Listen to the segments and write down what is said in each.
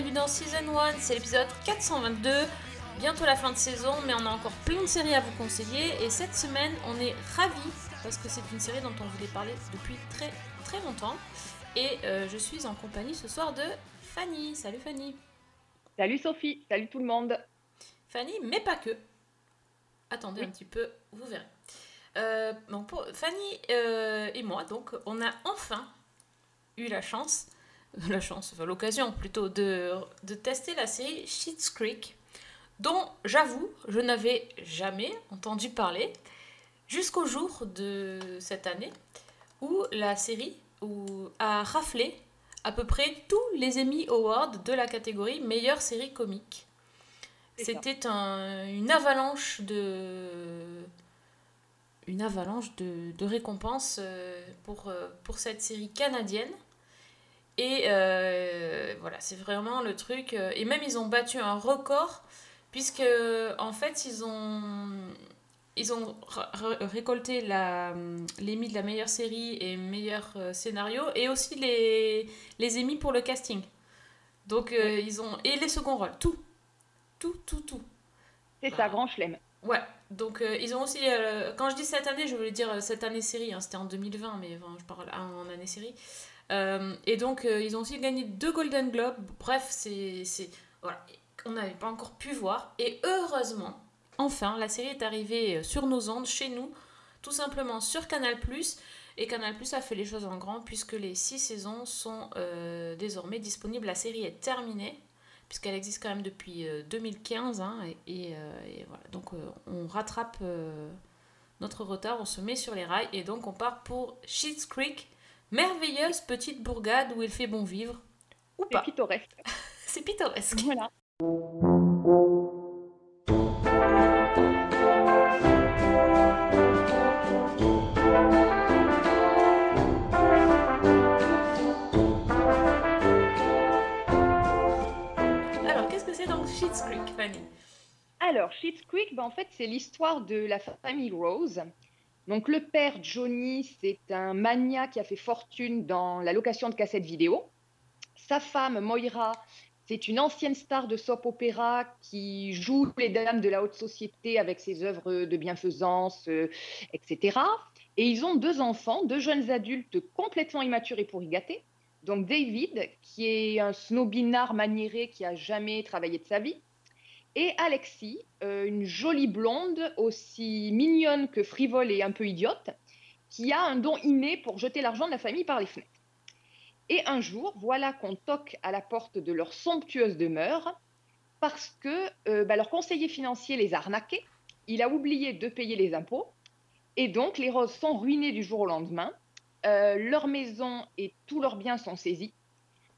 bienvenue dans Season 1, c'est l'épisode 422. Bientôt la fin de saison, mais on a encore plein de séries à vous conseiller. Et cette semaine, on est ravis parce que c'est une série dont on voulait parler depuis très très longtemps. Et euh, je suis en compagnie ce soir de Fanny. Salut Fanny. Salut Sophie, salut tout le monde. Fanny, mais pas que. Attendez Oui. un petit peu, vous verrez. Euh, bon, pour Fanny euh, et moi, donc, on a enfin eu la chance, la chance, enfin l'occasion plutôt, de, de tester la série Schitt's Creek, dont j'avoue, je n'avais jamais entendu parler jusqu'au jour de cette année où la série où, a raflé à peu près tous les Emmy Awards de la catégorie meilleure série comique. C'était un- une avalanche de une avalanche de, de récompenses euh, pour, euh, pour cette série canadienne. Et euh, voilà, c'est vraiment le truc. euh, Et même ils ont battu un record, puisque en fait ils ont, ils ont récolté la, l'Emmy de la meilleure série et meilleur euh, scénario, et aussi les, les Emmy pour le casting. Donc euh, ils ont. Et les seconds rôles, tout. Tout, tout, tout. C'est Bah. ça, grand chelem. Ouais, donc euh, ils ont aussi. euh, quand je dis cette année, je voulais dire cette année série, hein, c'était en 2020, mais enfin, je parle en année série. Euh, et donc euh, ils ont aussi gagné deux Golden Globes. Bref, c'est. Voilà, on n'avait pas encore pu voir. Et heureusement, enfin, la série est arrivée euh, sur nos ondes, chez nous, tout simplement sur Canal. Et Canal a fait les choses en grand, puisque les six saisons sont désormais disponibles. La série est terminée puisqu'elle existe quand même depuis euh, 2015. hein, et, voilà. Donc on rattrape notre retard, on se met sur les rails et donc on part pour Schitt's Creek, merveilleuse petite bourgade où il fait bon vivre. Ou C'est pas. pittoresque. C'est pittoresque. Voilà. Alors qu'est-ce que c'est donc Schitt's Creek, Fanny? Alors, Schitt's Creek, ben, en fait, c'est l'histoire de la famille Rose. Donc, le père, Johnny, c'est un mania qui a fait fortune dans la location de cassettes vidéo. Sa femme, Moira, c'est une ancienne star de soap opéra qui joue les dames de la haute société avec ses œuvres de bienfaisance, euh, etc. Et ils ont deux enfants, deux jeunes adultes complètement immatures et pourri gâtés. Donc, David, qui est un snobinard maniéré qui a jamais travaillé de sa vie. Et Alexis, euh, une jolie blonde, aussi mignonne que frivole et un peu idiote, qui a un don inné pour jeter l'argent de la famille par les fenêtres. Et un jour, voilà qu'on toque à la porte de leur somptueuse demeure parce que euh, bah, leur conseiller financier les a arnaqués. Il a oublié de payer les impôts. Et donc, les Roses sont ruinées du jour au lendemain. Euh, leur maison et tous leurs biens sont saisis.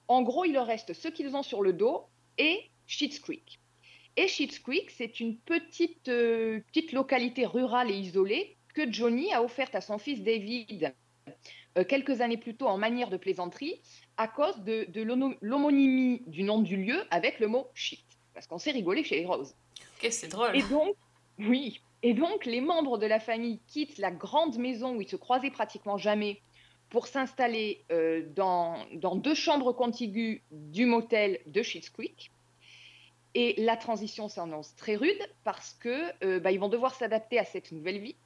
En gros, il leur reste ce qu'ils ont sur le dos et Schitt's Creek. Et Creek, c'est une petite, euh, petite localité rurale et isolée que Johnny a offerte à son fils David euh, quelques années plus tôt en manière de plaisanterie à cause de, l'homonymie du nom du lieu avec le mot shit. Parce qu'on s'est rigolé chez les Roses. Ok, c'est drôle. Et donc, oui. Et donc, les membres de la famille quittent la grande maison où ils se croisaient pratiquement jamais pour s'installer euh, dans, dans deux chambres contiguës du motel de Schitt's Creek. Et la transition s'annonce très rude parce que euh, bah, ils vont devoir s'adapter à cette nouvelle vie,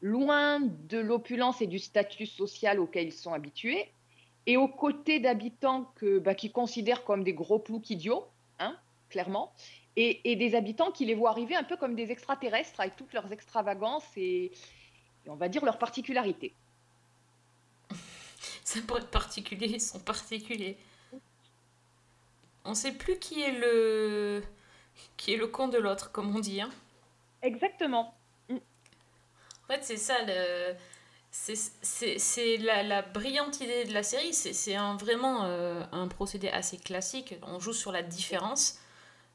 loin de l'opulence et du statut social auquel ils sont habitués, et aux côtés d'habitants que, bah, qu'ils considèrent comme des gros ploucs idiots, hein, clairement, et, des habitants qui les voient arriver un peu comme des extraterrestres avec toutes leurs extravagances et, on va dire leurs particularités. Ça pourrait être particulier, ils sont particuliers. On sait plus qui est le qui est le con de l'autre, comme on dit. Hein. Exactement. En fait, c'est ça, le... c'est la, la brillante idée de la série. C'est vraiment euh, un procédé assez classique. On joue sur la différence.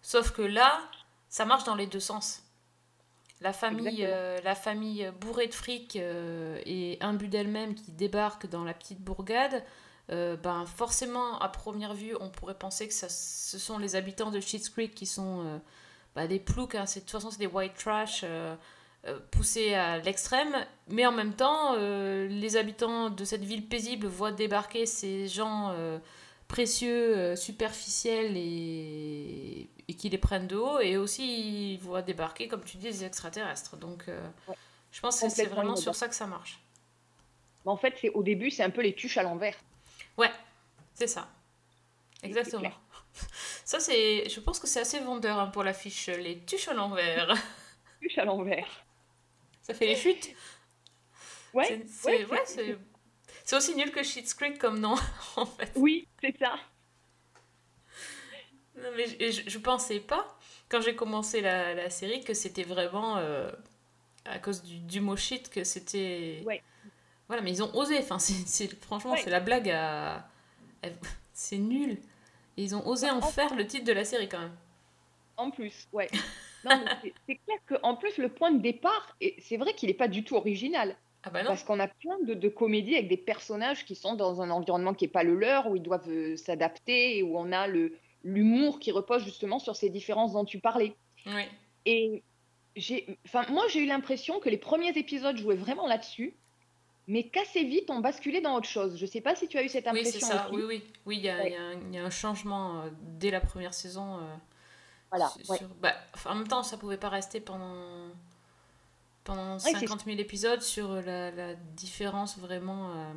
Sauf que là, ça marche dans les deux sens. La famille, euh, la famille bourrée de fric euh, et imbue d'elle-même qui débarque dans la petite bourgade, euh, ben forcément, à première vue, on pourrait penser que ça, ce sont les habitants de Schitt's Creek qui sont euh, bah, des ploucs, hein, c'est- de toute façon, c'est des white trash euh, poussés à l'extrême. Mais en même temps, les habitants de cette ville paisible voient débarquer ces gens précieux, superficiels et, et qui les prennent de haut. Et aussi, ils voient débarquer, comme tu dis, des extraterrestres. Donc, Ouais. je pense que c'est vraiment sur ça que ça marche. Mais en fait, c'est au début, c'est un peu les tuches à l'envers. Ouais, c'est ça. Exactement. Ça, c'est. Je pense que c'est assez vendeur hein, pour l'affiche. Les tuches à l'envers. Tuches à l'envers. Ça fait les chutes. Ouais, C'est- ouais, ouais, aussi nul que Schitt's Creek comme nom, en fait. Oui, c'est ça. Non, mais je, je, je pensais pas, quand j'ai commencé la, la série, que c'était vraiment euh, à cause du, du mot shit que c'était. Ouais. Voilà, mais ils ont osé. Enfin, c'est, franchement, c'est la blague à. C'est nul. Et ils ont osé en En- faire le titre de la série quand même. En plus, ouais. C'est- clair qu'en plus, le point de départ, et c'est vrai qu'il n'est pas du tout original. Ah bah non. Parce qu'on a plein de, de comédies avec des personnages qui sont dans un environnement qui n'est pas le leur, où ils doivent euh, s'adapter, et où on a l'humour qui repose justement sur ces différences dont tu parlais. Oui. Et j'ai, moi, j'ai eu l'impression que les premiers épisodes jouaient vraiment là-dessus, mais qu'assez vite, on basculait dans autre chose. Je ne sais pas si tu as eu cette Oui, c'est impression ça. aussi. Oui, oui. Oui, il y, a- Ouais. y un- il y a un changement euh, dès la première saison. euh, Voilà, sur- ouais. sur- bah, en même temps, ça pouvait pas rester pendant, pendant c'est 50 000 épisodes sur la, la différence vraiment euh,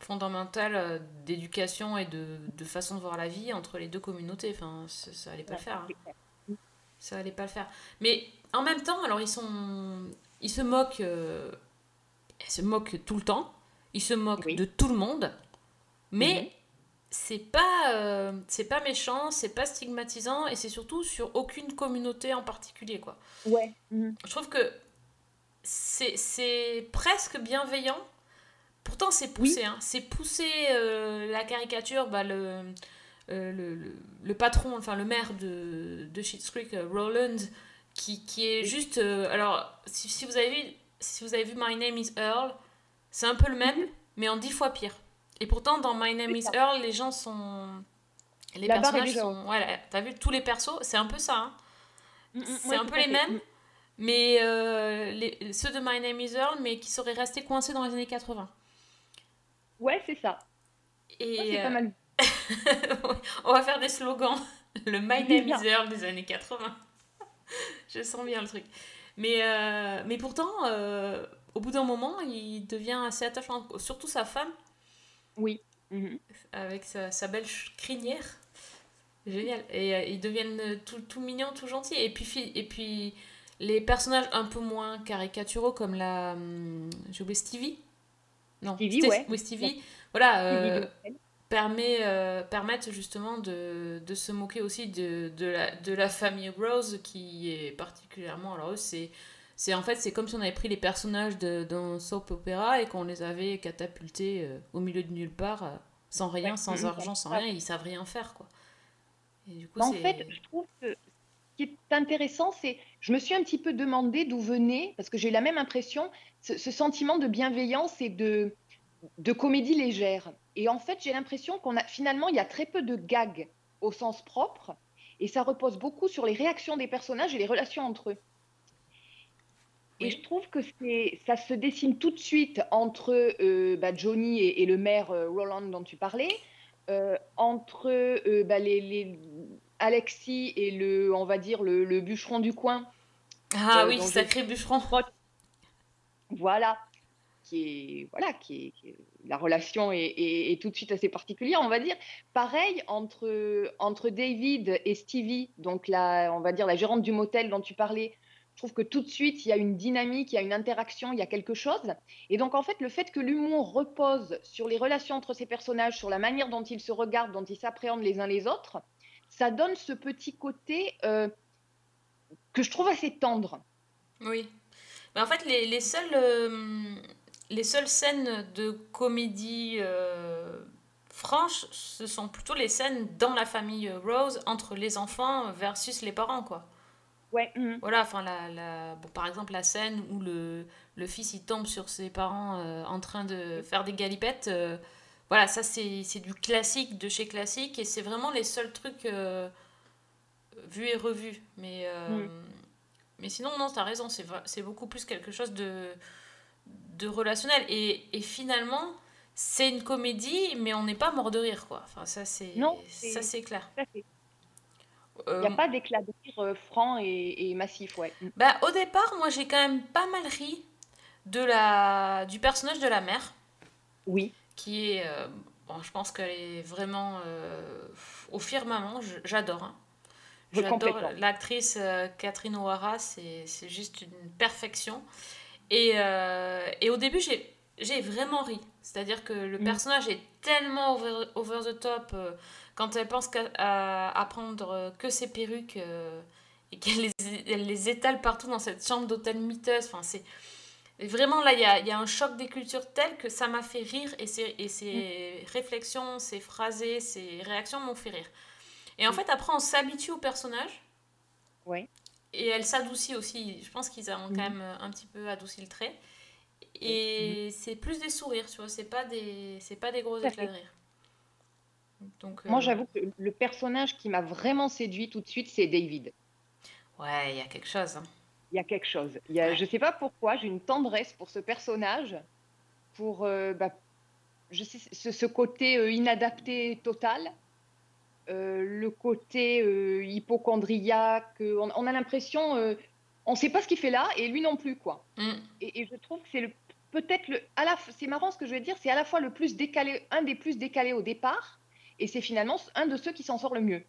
fondamentale d'éducation et de, de façon de voir la vie entre les deux communautés. Enfin, ça, ça allait pas le faire. hein. Ça allait pas le faire. Mais en même temps, alors ils sont, ils se moquent, ils se moquent tout le temps. Ils se moquent Oui. de tout le monde. Mais Mhm. c'est pas, euh, c'est pas méchant, c'est pas stigmatisant et c'est surtout sur aucune communauté en particulier quoi. Ouais. mhm. Je trouve que c'est, c'est presque bienveillant. Pourtant c'est poussé, hein. c'est poussé euh, la caricature, bah, le, euh, le, le, le patron, enfin le maire de, de Schitt's Creek, euh, Roland, qui, qui est juste... alors, si, si vous avez vu, si vous avez vu My Name is Earl, c'est un peu le même, mais en dix fois pire. Et pourtant, dans My Name C'est is. Earl, les gens sont... Les La personnages sont... Voilà, t'as vu tous les persos, c'est un peu ça, hein. Mhm, C'est ouais, un peu les fait. mêmes, Mhm. mais euh, les, ceux de My Name is Earl, mais qui seraient restés coincés dans les années 80. Ouais, c'est ça. Et c'est euh, pas mal. on va faire des slogans. Le My C'est Name is Earl des années 80. Je sens bien le truc. Mais, euh, mais pourtant, euh, au bout d'un moment, il devient assez attachant. Surtout sa femme, Oui. Mhm. avec sa, sa belle crinière. Génial. Et euh, ils deviennent tout, tout mignons, tout gentils. Et puis, et puis, les personnages un peu moins caricaturaux, comme la. hum, J'ai oublié Stevie? Non, Stevie, ouais. Oui, Stevie. Voilà. Stevie euh. Permet, euh, permettent justement de, de se moquer aussi de, de, la, de la famille Rose qui est particulièrement alors eux c'est c'est en fait c'est comme si on avait pris les personnages d'un soap opéra et qu'on les avait catapultés euh, au milieu de nulle part euh, sans rien sans Mhm. argent sans rien ils savent rien faire quoi et du coup Mais en fait, je trouve que ce qui est intéressant, c'est, je me suis un petit peu demandé d'où venait, parce que j'ai eu la même impression, ce, ce sentiment de bienveillance et de, de comédie légère. Et en fait, j'ai l'impression qu'on a finalement, il y a très peu de gags au sens propre, et ça repose beaucoup sur les réactions des personnages et les relations entre eux. Et je trouve que ça se dessine tout de suite entre euh, bah, Johnny et, et le maire euh, Roland dont tu parlais, euh, entre bah, les, les- Alexis et le, on va dire, le, le bûcheron du coin. ah oui sacré bûcheron Voilà. Qui est, voilà, qui la relation est, tout de suite assez particulière, on va dire. Pareil entre, entre David et Stevie, donc la, on va dire la gérante du motel dont tu parlais. Je trouve que tout de suite, il y a une dynamique, il y a une interaction, il y a quelque chose. Et donc, en fait, le fait que l'humour repose sur les relations entre ces personnages, sur la manière dont ils se regardent, dont ils s'appréhendent les uns les autres, ça donne ce petit côté euh, que je trouve assez tendre. Oui. Mais en fait, les, seules, euh, les seules scènes de comédie euh, franches, ce sont plutôt les scènes dans la famille Rose, entre les enfants versus les parents, quoi. Ouais. mhm. Voilà, enfin, la, la, bon, par exemple, la scène où le, le fils, il tombe sur ses parents euh, en train de faire des galipettes, euh, voilà, ça, c'est du classique de chez classique, et c'est vraiment les seuls trucs... euh, vu et revu. Mais, euh, Mm. mais sinon, non, t'as raison, c'est beaucoup plus quelque chose de, de relationnel. Et, et finalement, c'est une comédie, mais on n'est pas mort de rire, quoi. Enfin, ça, c'est Non, ça, c'est- clair. Euh, Il n'y a pas d'éclat de rire euh, franc et, et massif, ouais. Mm. Bah, au départ, moi, j'ai quand même pas mal ri de la, du personnage de la mère, Oui, qui est... euh, bon, je pense qu'elle est vraiment euh, au firmament. J'adore. hein. J'adore l'actrice Catherine O'Hara, c'est c'est juste une perfection. Et, euh, et au début, j'ai vraiment ri. C'est-à-dire que le Mm. personnage est tellement over, over the top euh, quand elle pense qu'à à, à prendre que ses perruques euh, et qu'elle les, les étale partout dans cette chambre d'hôtel miteuse. Enfin, c'est vraiment là, il y a, y a un choc des cultures tel que ça m'a fait rire et ses, et ses réflexions, ses phrasés, ses réactions m'ont fait rire. Et en Mm. fait, après, on s'habitue au personnage. Ouais. Et elle s'adoucit aussi. Je pense qu'ils ont Mhm. quand même euh, un petit peu adouci le trait. Et c'est plus des sourires, tu vois. C'est pas des, c'est pas des gros éclats de rire. Donc, moi euh, j'avoue que le personnage qui m'a vraiment séduit tout de suite, c'est David. Ouais, il y a quelque chose. hein. Il y a quelque chose. Il y a, Ouais. Je sais pas pourquoi, j'ai une tendresse pour ce personnage, pour euh, bah, je sais, ce, ce côté euh, inadapté total, euh, le côté euh, hypochondriaque. euh, On, on a l'impression, euh, on ne sait pas ce qu'il fait là, et lui non plus, quoi. Mm. Et, et je trouve que c'est peut-être le, à la, c'est marrant ce que je vais dire, c'est à la fois le plus décalé, un des plus décalés au départ, et c'est finalement un de ceux qui s'en sort le mieux.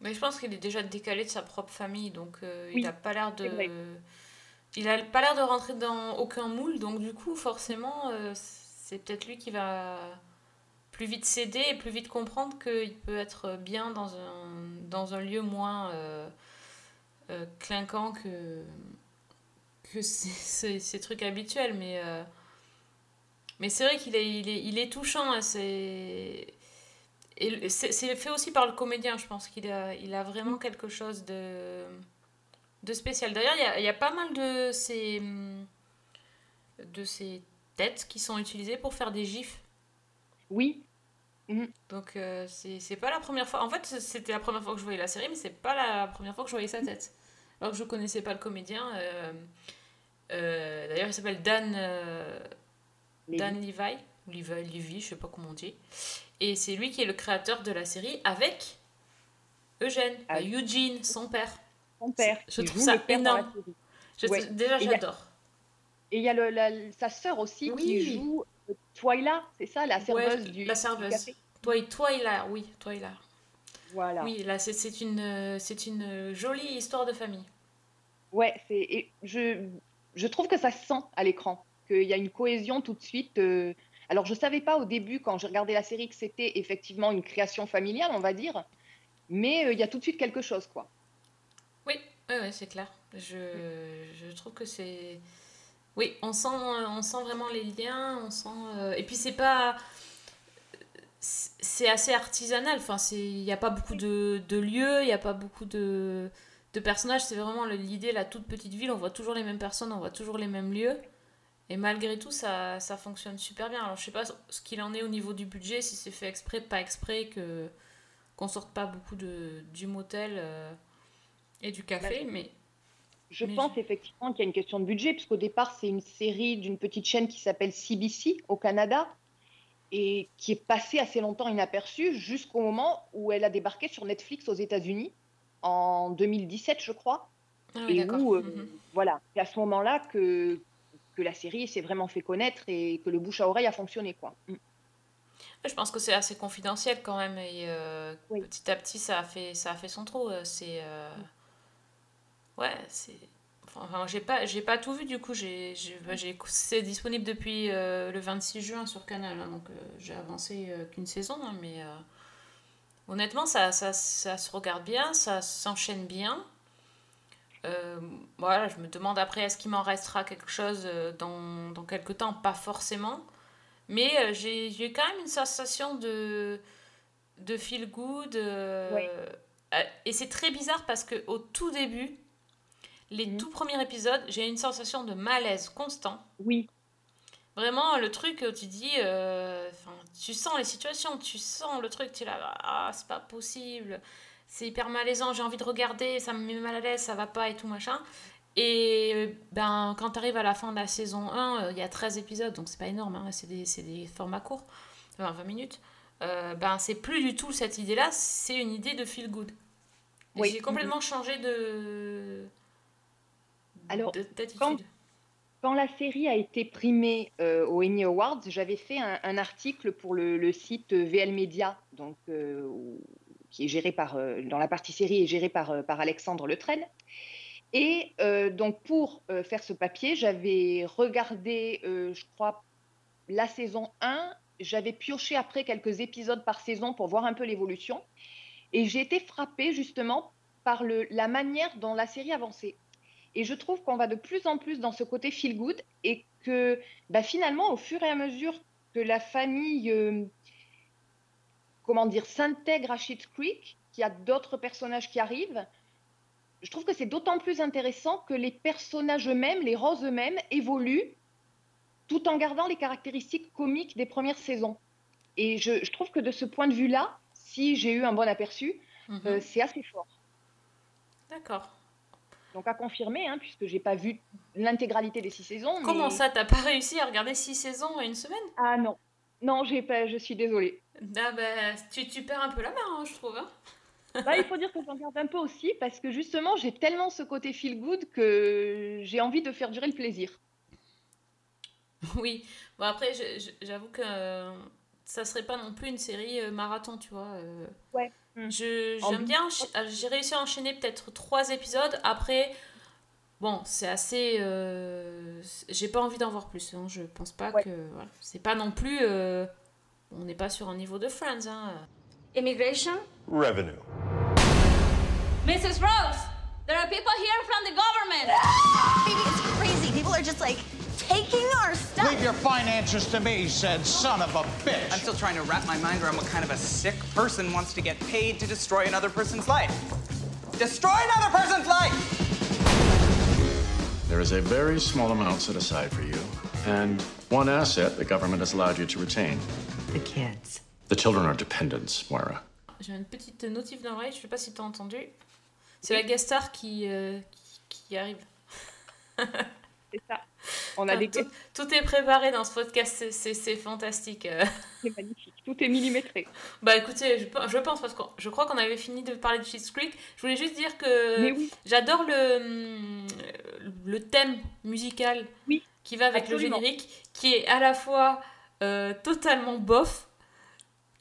Mais je pense qu'il est déjà décalé de sa propre famille, donc il Oui, a pas l'air de. Il a pas l'air de rentrer dans aucun moule, donc du coup, forcément, c'est peut-être lui qui va plus vite céder et plus vite comprendre qu'il peut être bien dans un, dans un lieu moins euh, euh, clinquant que, que ces, trucs habituels. Mais, euh, mais c'est vrai qu'il est, il est, il est touchant. hein, c'est... Fait aussi par le comédien, je pense qu'il a, il a vraiment quelque chose de, de spécial. D'ailleurs, il y a, y a pas mal de ces, de ces têtes qui sont utilisées pour faire des gifs. Oui, Donc, euh, c'est c'est pas la première fois. En fait, c'était la première fois que je voyais la série, mais c'est pas la première fois que je voyais sa tête. Alors que je connaissais pas le comédien. euh, euh, D'ailleurs, il s'appelle Dan, euh, Dan Levi, ou Levi, Levi, je sais pas comment on dit. Et c'est lui qui est le créateur de la série avec Eugène, Ah. euh, Eugene, son père. son père. Je trouve ça énorme. Je- Ouais. Déjà, Et il y a- j'adore. Et il y a le- la- sa sœur aussi Oui. qui joue Twyla, c'est ça, la serveuse Ouais, du, la du serveuse. café? Toi, toi, il a, oui, toi, il a. Voilà. Oui, là, c'est- c'est une, euh, c'est une jolie histoire de famille. Ouais, c'est je je trouve que ça se sent à l'écran, qu'il y a une cohésion tout de suite. euh, Alors je savais pas au début quand j'ai regardé la série que c'était effectivement une création familiale, on va dire, mais euh, il y a tout de suite quelque chose quoi. Oui, ouais, ouais, c'est clair. Je, je trouve que c'est. Oui, on sent, on sent vraiment les liens, on sent. euh, Et puis c'est pas. C'est assez artisanal, enfin, il n'y a pas beaucoup de, de lieux, il n'y a pas beaucoup de, de personnages, c'est vraiment l'idée, la toute petite ville, on voit toujours les mêmes personnes, on voit toujours les mêmes lieux. Et malgré tout, ça, ça fonctionne super bien. Alors je sais pas ce qu'il en est au niveau du budget, si c'est fait exprès, pas exprès, que qu'on sorte pas beaucoup de, du motel euh, et du café, Bah, mais Je Mais pense je- effectivement qu'il y a une question de budget, puisqu'au départ, c'est une série d'une petite chaîne qui s'appelle CBC au Canada et qui est passée assez longtemps inaperçue jusqu'au moment où elle a débarqué sur Netflix aux États-Unis en 2017, je crois. Ah oui, et où, euh, Mhm. voilà, c'est à ce moment-là que, que la série s'est vraiment fait connaître et que le bouche à oreille a fonctionné, quoi. Mm. Je pense que c'est assez confidentiel quand même et euh, Oui. petit à petit ça a fait ça a fait son trou. euh, C'est euh, ouais c'est enfin j'ai pas j'ai pas tout vu du coup j'ai j'ai bah, c'est disponible depuis euh, le 26 juin sur Canal hein, donc euh, j'ai avancé euh, qu'une saison hein, mais euh, honnêtement ça, ça ça se regarde bien ça s'enchaîne bien. Voilà, je me demande après, est-ce qu'il m'en restera quelque chose dans, dans quelques temps? Pas forcément. Mais j'ai j'ai quand même une sensation de, de feel good. et c'est très bizarre parce que au tout début, les Mhm. tout premiers épisodes, j'ai une sensation de malaise constant. Oui, Vraiment, le truc, euh, tu dis, euh, tu sens les situations, tu sens le truc, tu es là, ah, c'est pas possible. c'est hyper malaisant, j'ai envie de regarder, ça me met mal à l'aise, ça va pas et tout machin. Et ben, quand tu arrives à la fin de la saison 1, euh, il y a 13 épisodes, donc c'est pas énorme, hein, c'est des, des formats courts, enfin 20 minutes. Euh, ben, c'est plus du tout cette idée-là, c'est une idée de feel good. Oui. J'ai complètement changé de. Alors, quand- Quand la série a été primée euh, aux Emmy Awards, j'avais fait un, un article pour le, le site VL Media, donc, euh, qui est géré par, euh, dans la partie série, est géré par, euh, par Alexandre Letraine. Et donc, pour faire ce papier, j'avais regardé, je crois, la saison 1. J'avais pioché après quelques épisodes par saison pour voir un peu l'évolution. Et j'ai été frappée justement par le, la manière dont la série avançait. Et je trouve qu'on va de plus en plus dans ce côté feel good et que bah, finalement, au fur et à mesure que la famille, euh, comment dire, s'intègre à Schitt's Creek, qu'il y a d'autres personnages qui arrivent, je trouve que c'est d'autant plus intéressant que les personnages eux-mêmes, les roses eux-mêmes, évoluent tout en gardant les caractéristiques comiques des premières saisons. Et je, je trouve que de ce point de vue-là, si j'ai eu un bon aperçu, Mhm. euh, c'est assez fort. D'accord. Donc à confirmer, hein, puisque j'ai pas vu l'intégralité des six saisons. mais- Comment ça, t'as pas réussi à regarder 6 saisons en une semaine? Ah non, non, j'ai pas, je suis désolée. Ah bah, tu, tu perds un peu la main, hein, je trouve. hein. Bah, il faut dire que j'en garde un peu aussi parce que justement j'ai tellement ce côté feel good que j'ai envie de faire durer le plaisir. Oui, bon après, j'avoue que euh, ça serait pas non plus une série euh, marathon, tu vois. euh. Ouais. Mm. Je- J'aime bien, euh, j'ai réussi à enchaîner peut-être trois épisodes. Après, bon, c'est assez. euh, J'ai pas envie d'en voir plus. hein, Je pense pas Ouais. que. Voilà, c'est pas non plus. euh, On n'est pas sur un niveau de Friends. Hein. Immigration? Revenue. Mrs. Rose, there are people here from the government. Baby, it's crazy. People are just like taking our stuff. Leave your finances to me, said son of a bitch. I'm still trying to wrap my mind around what kind of a sick person wants to get paid to destroy another person's life. Destroy another person's life! There is a very small amount set aside for you, and one asset the government has allowed you to retain. The kids. The children are dependents, Moira. J'ai une petite notif dans l'oreille, je sais pas si t'as entendu. C'est la guest star qui, euh, qui, qui arrive. C'est ça. On a Enfin, des tout, tout est préparé dans ce podcast, c'est- fantastique. c'est magnifique. Tout est millimétré. Bah écoutez, je, pe- je pense parce que je crois qu'on avait fini de parler de Schitt's Creek. Je voulais juste dire que oui. j'adore le, hum, le thème musical Oui, qui va avec absolument. le générique, qui est à la fois euh, totalement bof,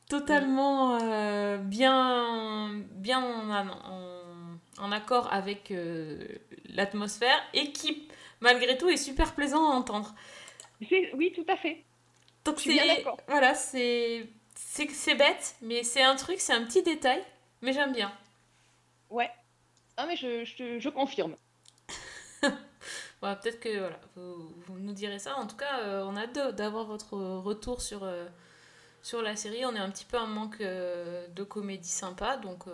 totalement euh, bien, bien en, en- en accord avec euh, l'atmosphère et qui malgré tout est super plaisant à entendre. Oui, tout à fait. Donc c'est voilà, c'est bête, mais c'est un truc, c'est un petit détail, mais j'aime bien. Ouais. Ah mais je, je, je confirme. Voilà, peut-être que voilà, vous, vous nous direz ça. En tout cas, euh, on a hâte d'avoir votre retour sur euh, sur la série. On est un petit peu en manque euh, de comédie sympa, donc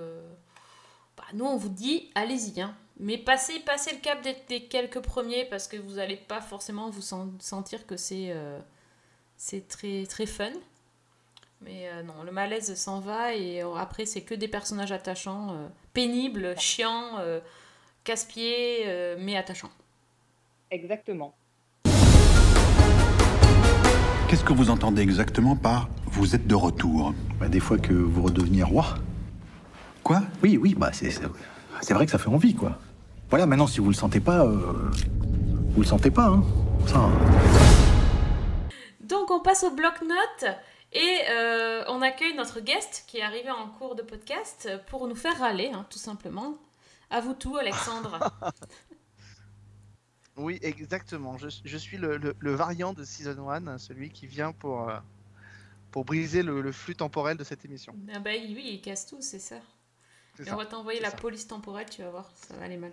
bah, nous on vous dit allez-y, hein. Mais passez passez le cap des, des quelques premiers parce que vous allez pas forcément vous sen- sentir que c'est euh, c'est très très fun. Mais euh, non, le malaise s'en va et euh, après c'est que des personnages attachants, euh, pénibles, chiants, euh, casse-pieds, euh, mais attachants. Exactement. Qu'est-ce que vous entendez exactement par vous êtes de retour Bah, des fois que vous redeveniez roi. Quoi Oui, oui, bah c'est vrai que ça fait envie, quoi. Voilà, maintenant, si vous le sentez pas, euh, vous le sentez pas, hein. Ça, hein. Donc on passe au bloc-notes et euh, on accueille notre guest qui est arrivé en cours de podcast pour nous faire râler, hein, tout simplement. À vous tout, Alexandre. Oui, exactement. Je, je suis le, le- le variant de Season 1, celui qui vient pour, euh, pour briser le, le flux temporel de cette émission. ah bah oui, il casse tout, c'est ça. Et on va t'envoyer la ça. police temporelle, tu vas voir, ça va aller mal.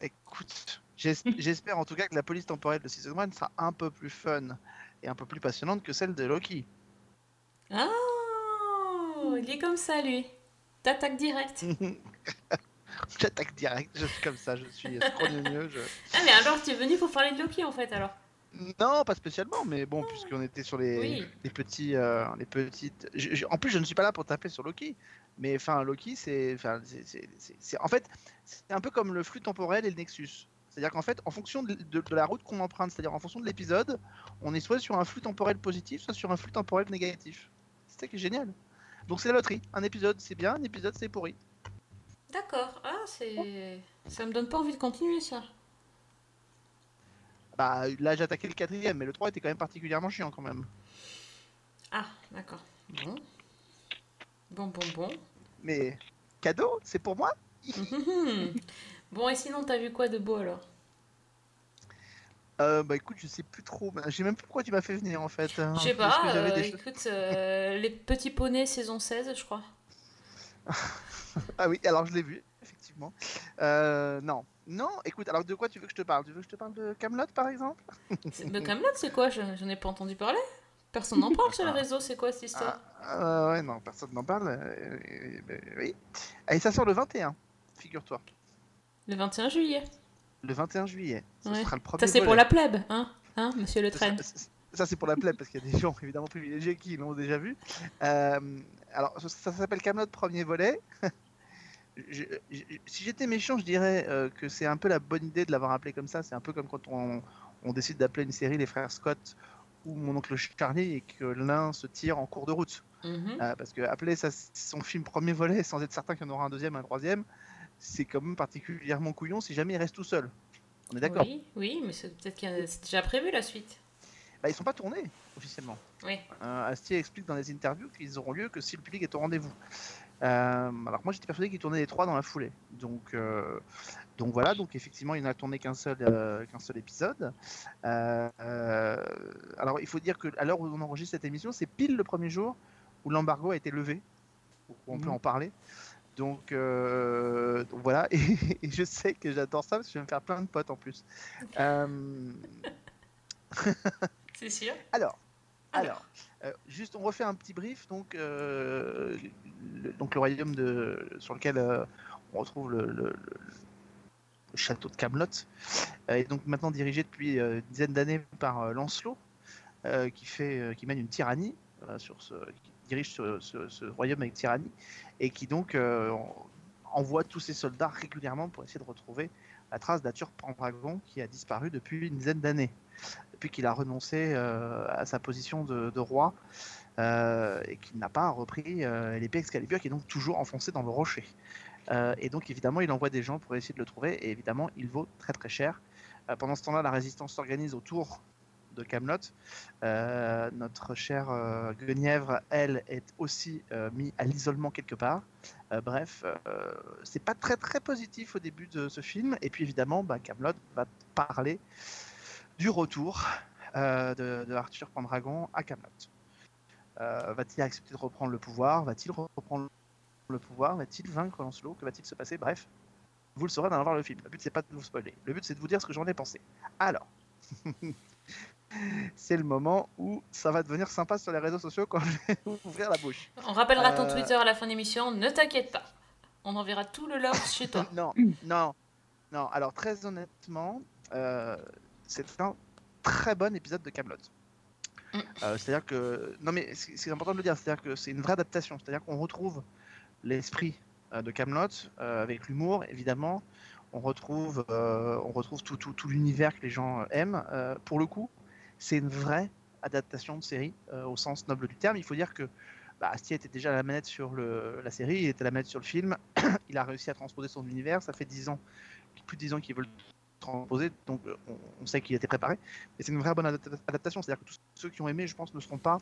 Écoute, j'es- j'espère en tout cas que la police temporelle de Season 1 sera un peu plus fun et un peu plus passionnante que celle de Loki. Ah, il est comme ça, lui. T'attaques direct. J'attaque direct, je suis comme ça, je suis scrogneux. Je... Ah mais alors, tu es venu pour parler de Loki, en fait, alors? Non, pas spécialement, mais bon, puisqu'on était sur les, Oui. les petits, euh, les petites. je- je- en plus, je ne suis pas là pour taper sur Loki. Mais enfin, Loki, c'est, en fait, c'est un peu comme le flux temporel et le Nexus. C'est-à-dire qu'en fait, en fonction de, de- de la route qu'on emprunte, c'est-à-dire en fonction de l'épisode, on est soit sur un flux temporel positif, soit sur un flux temporel négatif. C'est ça qui est génial. Donc c'est la loterie. Un épisode c'est bien, un épisode c'est pourri. D'accord. Ah, c'est. Ça me donne pas envie de continuer ça. Bah là j'ai attaqué le quatrième, mais le 3 était quand même particulièrement chiant quand même. Ah, d'accord. Bon. Bon, bon, bon. Mais cadeau, c'est pour moi bon, et sinon, t'as vu quoi de beau alors? Euh, bah écoute, je sais plus trop. bah, Je sais même plus pourquoi tu m'as fait venir en fait. hein. Je sais pas, euh, des écoute, euh, les petits poneys saison 16, je crois. Ah oui, alors je l'ai vu, effectivement. Non. Non, écoute, alors de quoi tu veux que je te parle? Tu veux que je te parle de Camelot par exemple? De Camelot, c'est quoi? Je je n'ai pas entendu parler. Personne n'en parle sur les réseaux, c'est quoi cette histoire? Euh, Ouais, non, personne n'en parle. euh, euh, euh, oui. Et ça sort le 21, figure-toi. Le 21 juillet. Le 21 juillet. Ce Ouais. sera le premier Ça, c'est pour la plèbe, hein Hein, monsieur Le Train Ça, c'est pour la plèbe, parce qu'il y a des gens évidemment privilégiés qui l'ont déjà vu. Euh, alors, ça, ça s'appelle Camelot premier volet. Je- je- si j'étais méchant, je dirais euh, que c'est un peu la bonne idée de l'avoir appelé comme ça. C'est un peu comme quand on, on décide d'appeler une série Les Frères Scott ou Mon oncle Charlie et que l'un se tire en cours de route. Mhm. Euh, parce que appeler ça son film premier volet sans être certain qu'il y en aura un deuxième, un troisième, c'est quand même particulièrement couillon si jamais il reste tout seul. On est d'accord Oui, oui, mais c'est peut-être que c'est déjà prévu la suite. bah, Ils sont pas tournés officiellement. Oui. Euh, Astier explique dans les interviews qu'ils auront lieu que si le public est au rendez-vous. Euh, alors moi j'étais persuadé qu'ils tournaient les trois dans la foulée. Donc, euh, donc voilà, donc effectivement il n'a tourné qu'un seul, euh, qu'un seul épisode. Euh, euh, alors il faut dire que à l'heure où on enregistre cette émission, c'est pile le premier jour où l'embargo a été levé. On peut Mhm. en parler. Donc, euh, donc voilà, et, et je sais que j'adore ça parce que je vais me faire plein de potes en plus. C'est sûr alors, alors, euh, juste on refait un petit brief. Donc, euh, le, donc le royaume de, sur lequel euh, on retrouve le château de Camelot est donc maintenant dirigé depuis euh, une dizaine d'années par euh, Lancelot, euh, qui fait, euh, qui mène une tyrannie euh, sur ce, qui dirige ce, royaume avec tyrannie et qui donc euh, en- envoie tous ses soldats régulièrement pour essayer de retrouver la trace d'Arthur Pendragon qui a disparu depuis une dizaine d'années depuis qu'il a renoncé euh, à sa position de, roi euh, et qu'il n'a pas repris euh, l'épée Excalibur qui est donc toujours enfoncée dans le rocher. Euh, et donc évidemment il envoie des gens pour essayer de le trouver et évidemment il vaut très très cher. Euh, pendant ce temps-là la résistance s'organise autour de Camelot. Euh, notre chère Guenièvre, elle, est aussi mise à l'isolement quelque part. Bref, c'est pas très très positif au début de ce film. Et puis évidemment, bah, Camelot va parler du retour de, de Arthur Pendragon à Camelot. Va-t-il accepter de reprendre le pouvoir? Va-t-il reprendre le pouvoir Va-t-il vaincre Lancelot? Que va-t-il se passer? Bref, vous le saurez dans voir le film. Le but c'est pas de vous spoiler. Le but c'est de vous dire ce que j'en ai pensé. Alors, c'est le moment où ça va devenir sympa sur les réseaux sociaux quand je vais ouvrir la bouche. On rappellera ton Euh, Twitter à la fin de l'émission, ne t'inquiète pas. On enverra tout le love chez toi. non, non, non. Alors très honnêtement, euh, c'est un très bon épisode de Camelot. Mm. c'est-à-dire que non mais c'est c'est important de le dire, c'est-à-dire que c'est une vraie adaptation, c'est-à-dire qu'on retrouve l'esprit euh, de Camelot avec l'humour évidemment. On retrouve, euh, on retrouve tout, tout, tout l'univers que les gens euh, aiment. Euh, pour le coup, c'est une vraie adaptation de série euh, au sens noble du terme. Il faut dire que bah, Astier était déjà à la manette sur le, la série, il était à la manette sur le film. il a réussi à transposer son univers. Ça fait 10 ans, plus de 10 ans qu'il veut le transposer, donc euh, on, sait qu'il était préparé. Mais c'est une vraie bonne adapta- adaptation. C'est-à-dire que tous ceux qui ont aimé, je pense, ne seront pas,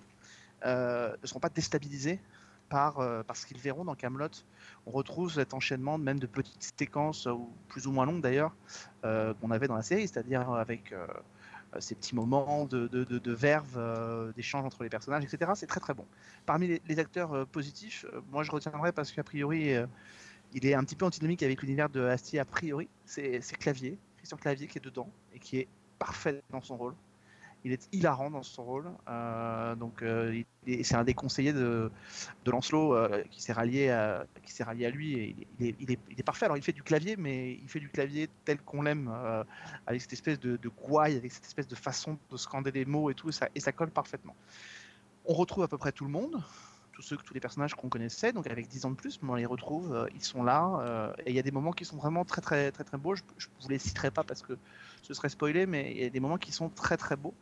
euh, ne seront pas déstabilisés par, euh, qu'ils verront dans Camelot. On retrouve cet enchaînement même de petites séquences, euh, plus ou moins longues d'ailleurs, euh, qu'on avait dans la série, c'est-à-dire avec ces petits moments de, verve, euh, d'échange entre les personnages, etc. C'est très très bon. Parmi les, acteurs positifs, moi je retiendrai parce qu'a priori, il est un petit peu antinomique avec l'univers de Astier a priori. C'est Clavier, Christian Clavier qui est dedans et qui est parfait dans son rôle. Il est hilarant dans son rôle. euh, donc euh, c'est un des conseillers de, Lancelot euh, qui s'est rallié à lui et il est, parfait. Alors il fait du clavier, mais il fait du clavier tel qu'on l'aime, avec cette espèce de, de gouaille, avec cette espèce de façon de scander les mots et tout, ça, et ça colle parfaitement. On retrouve à peu près tout le monde. Tous ceux, tous les personnages qu'on connaissait, donc avec 10 ans de plus, mais on les retrouve, euh, ils sont là, euh, et il y a des moments qui sont vraiment très très très très beaux. Je, je vous les citerai pas parce que ce serait spoilé, mais il y a des moments qui sont très très beaux.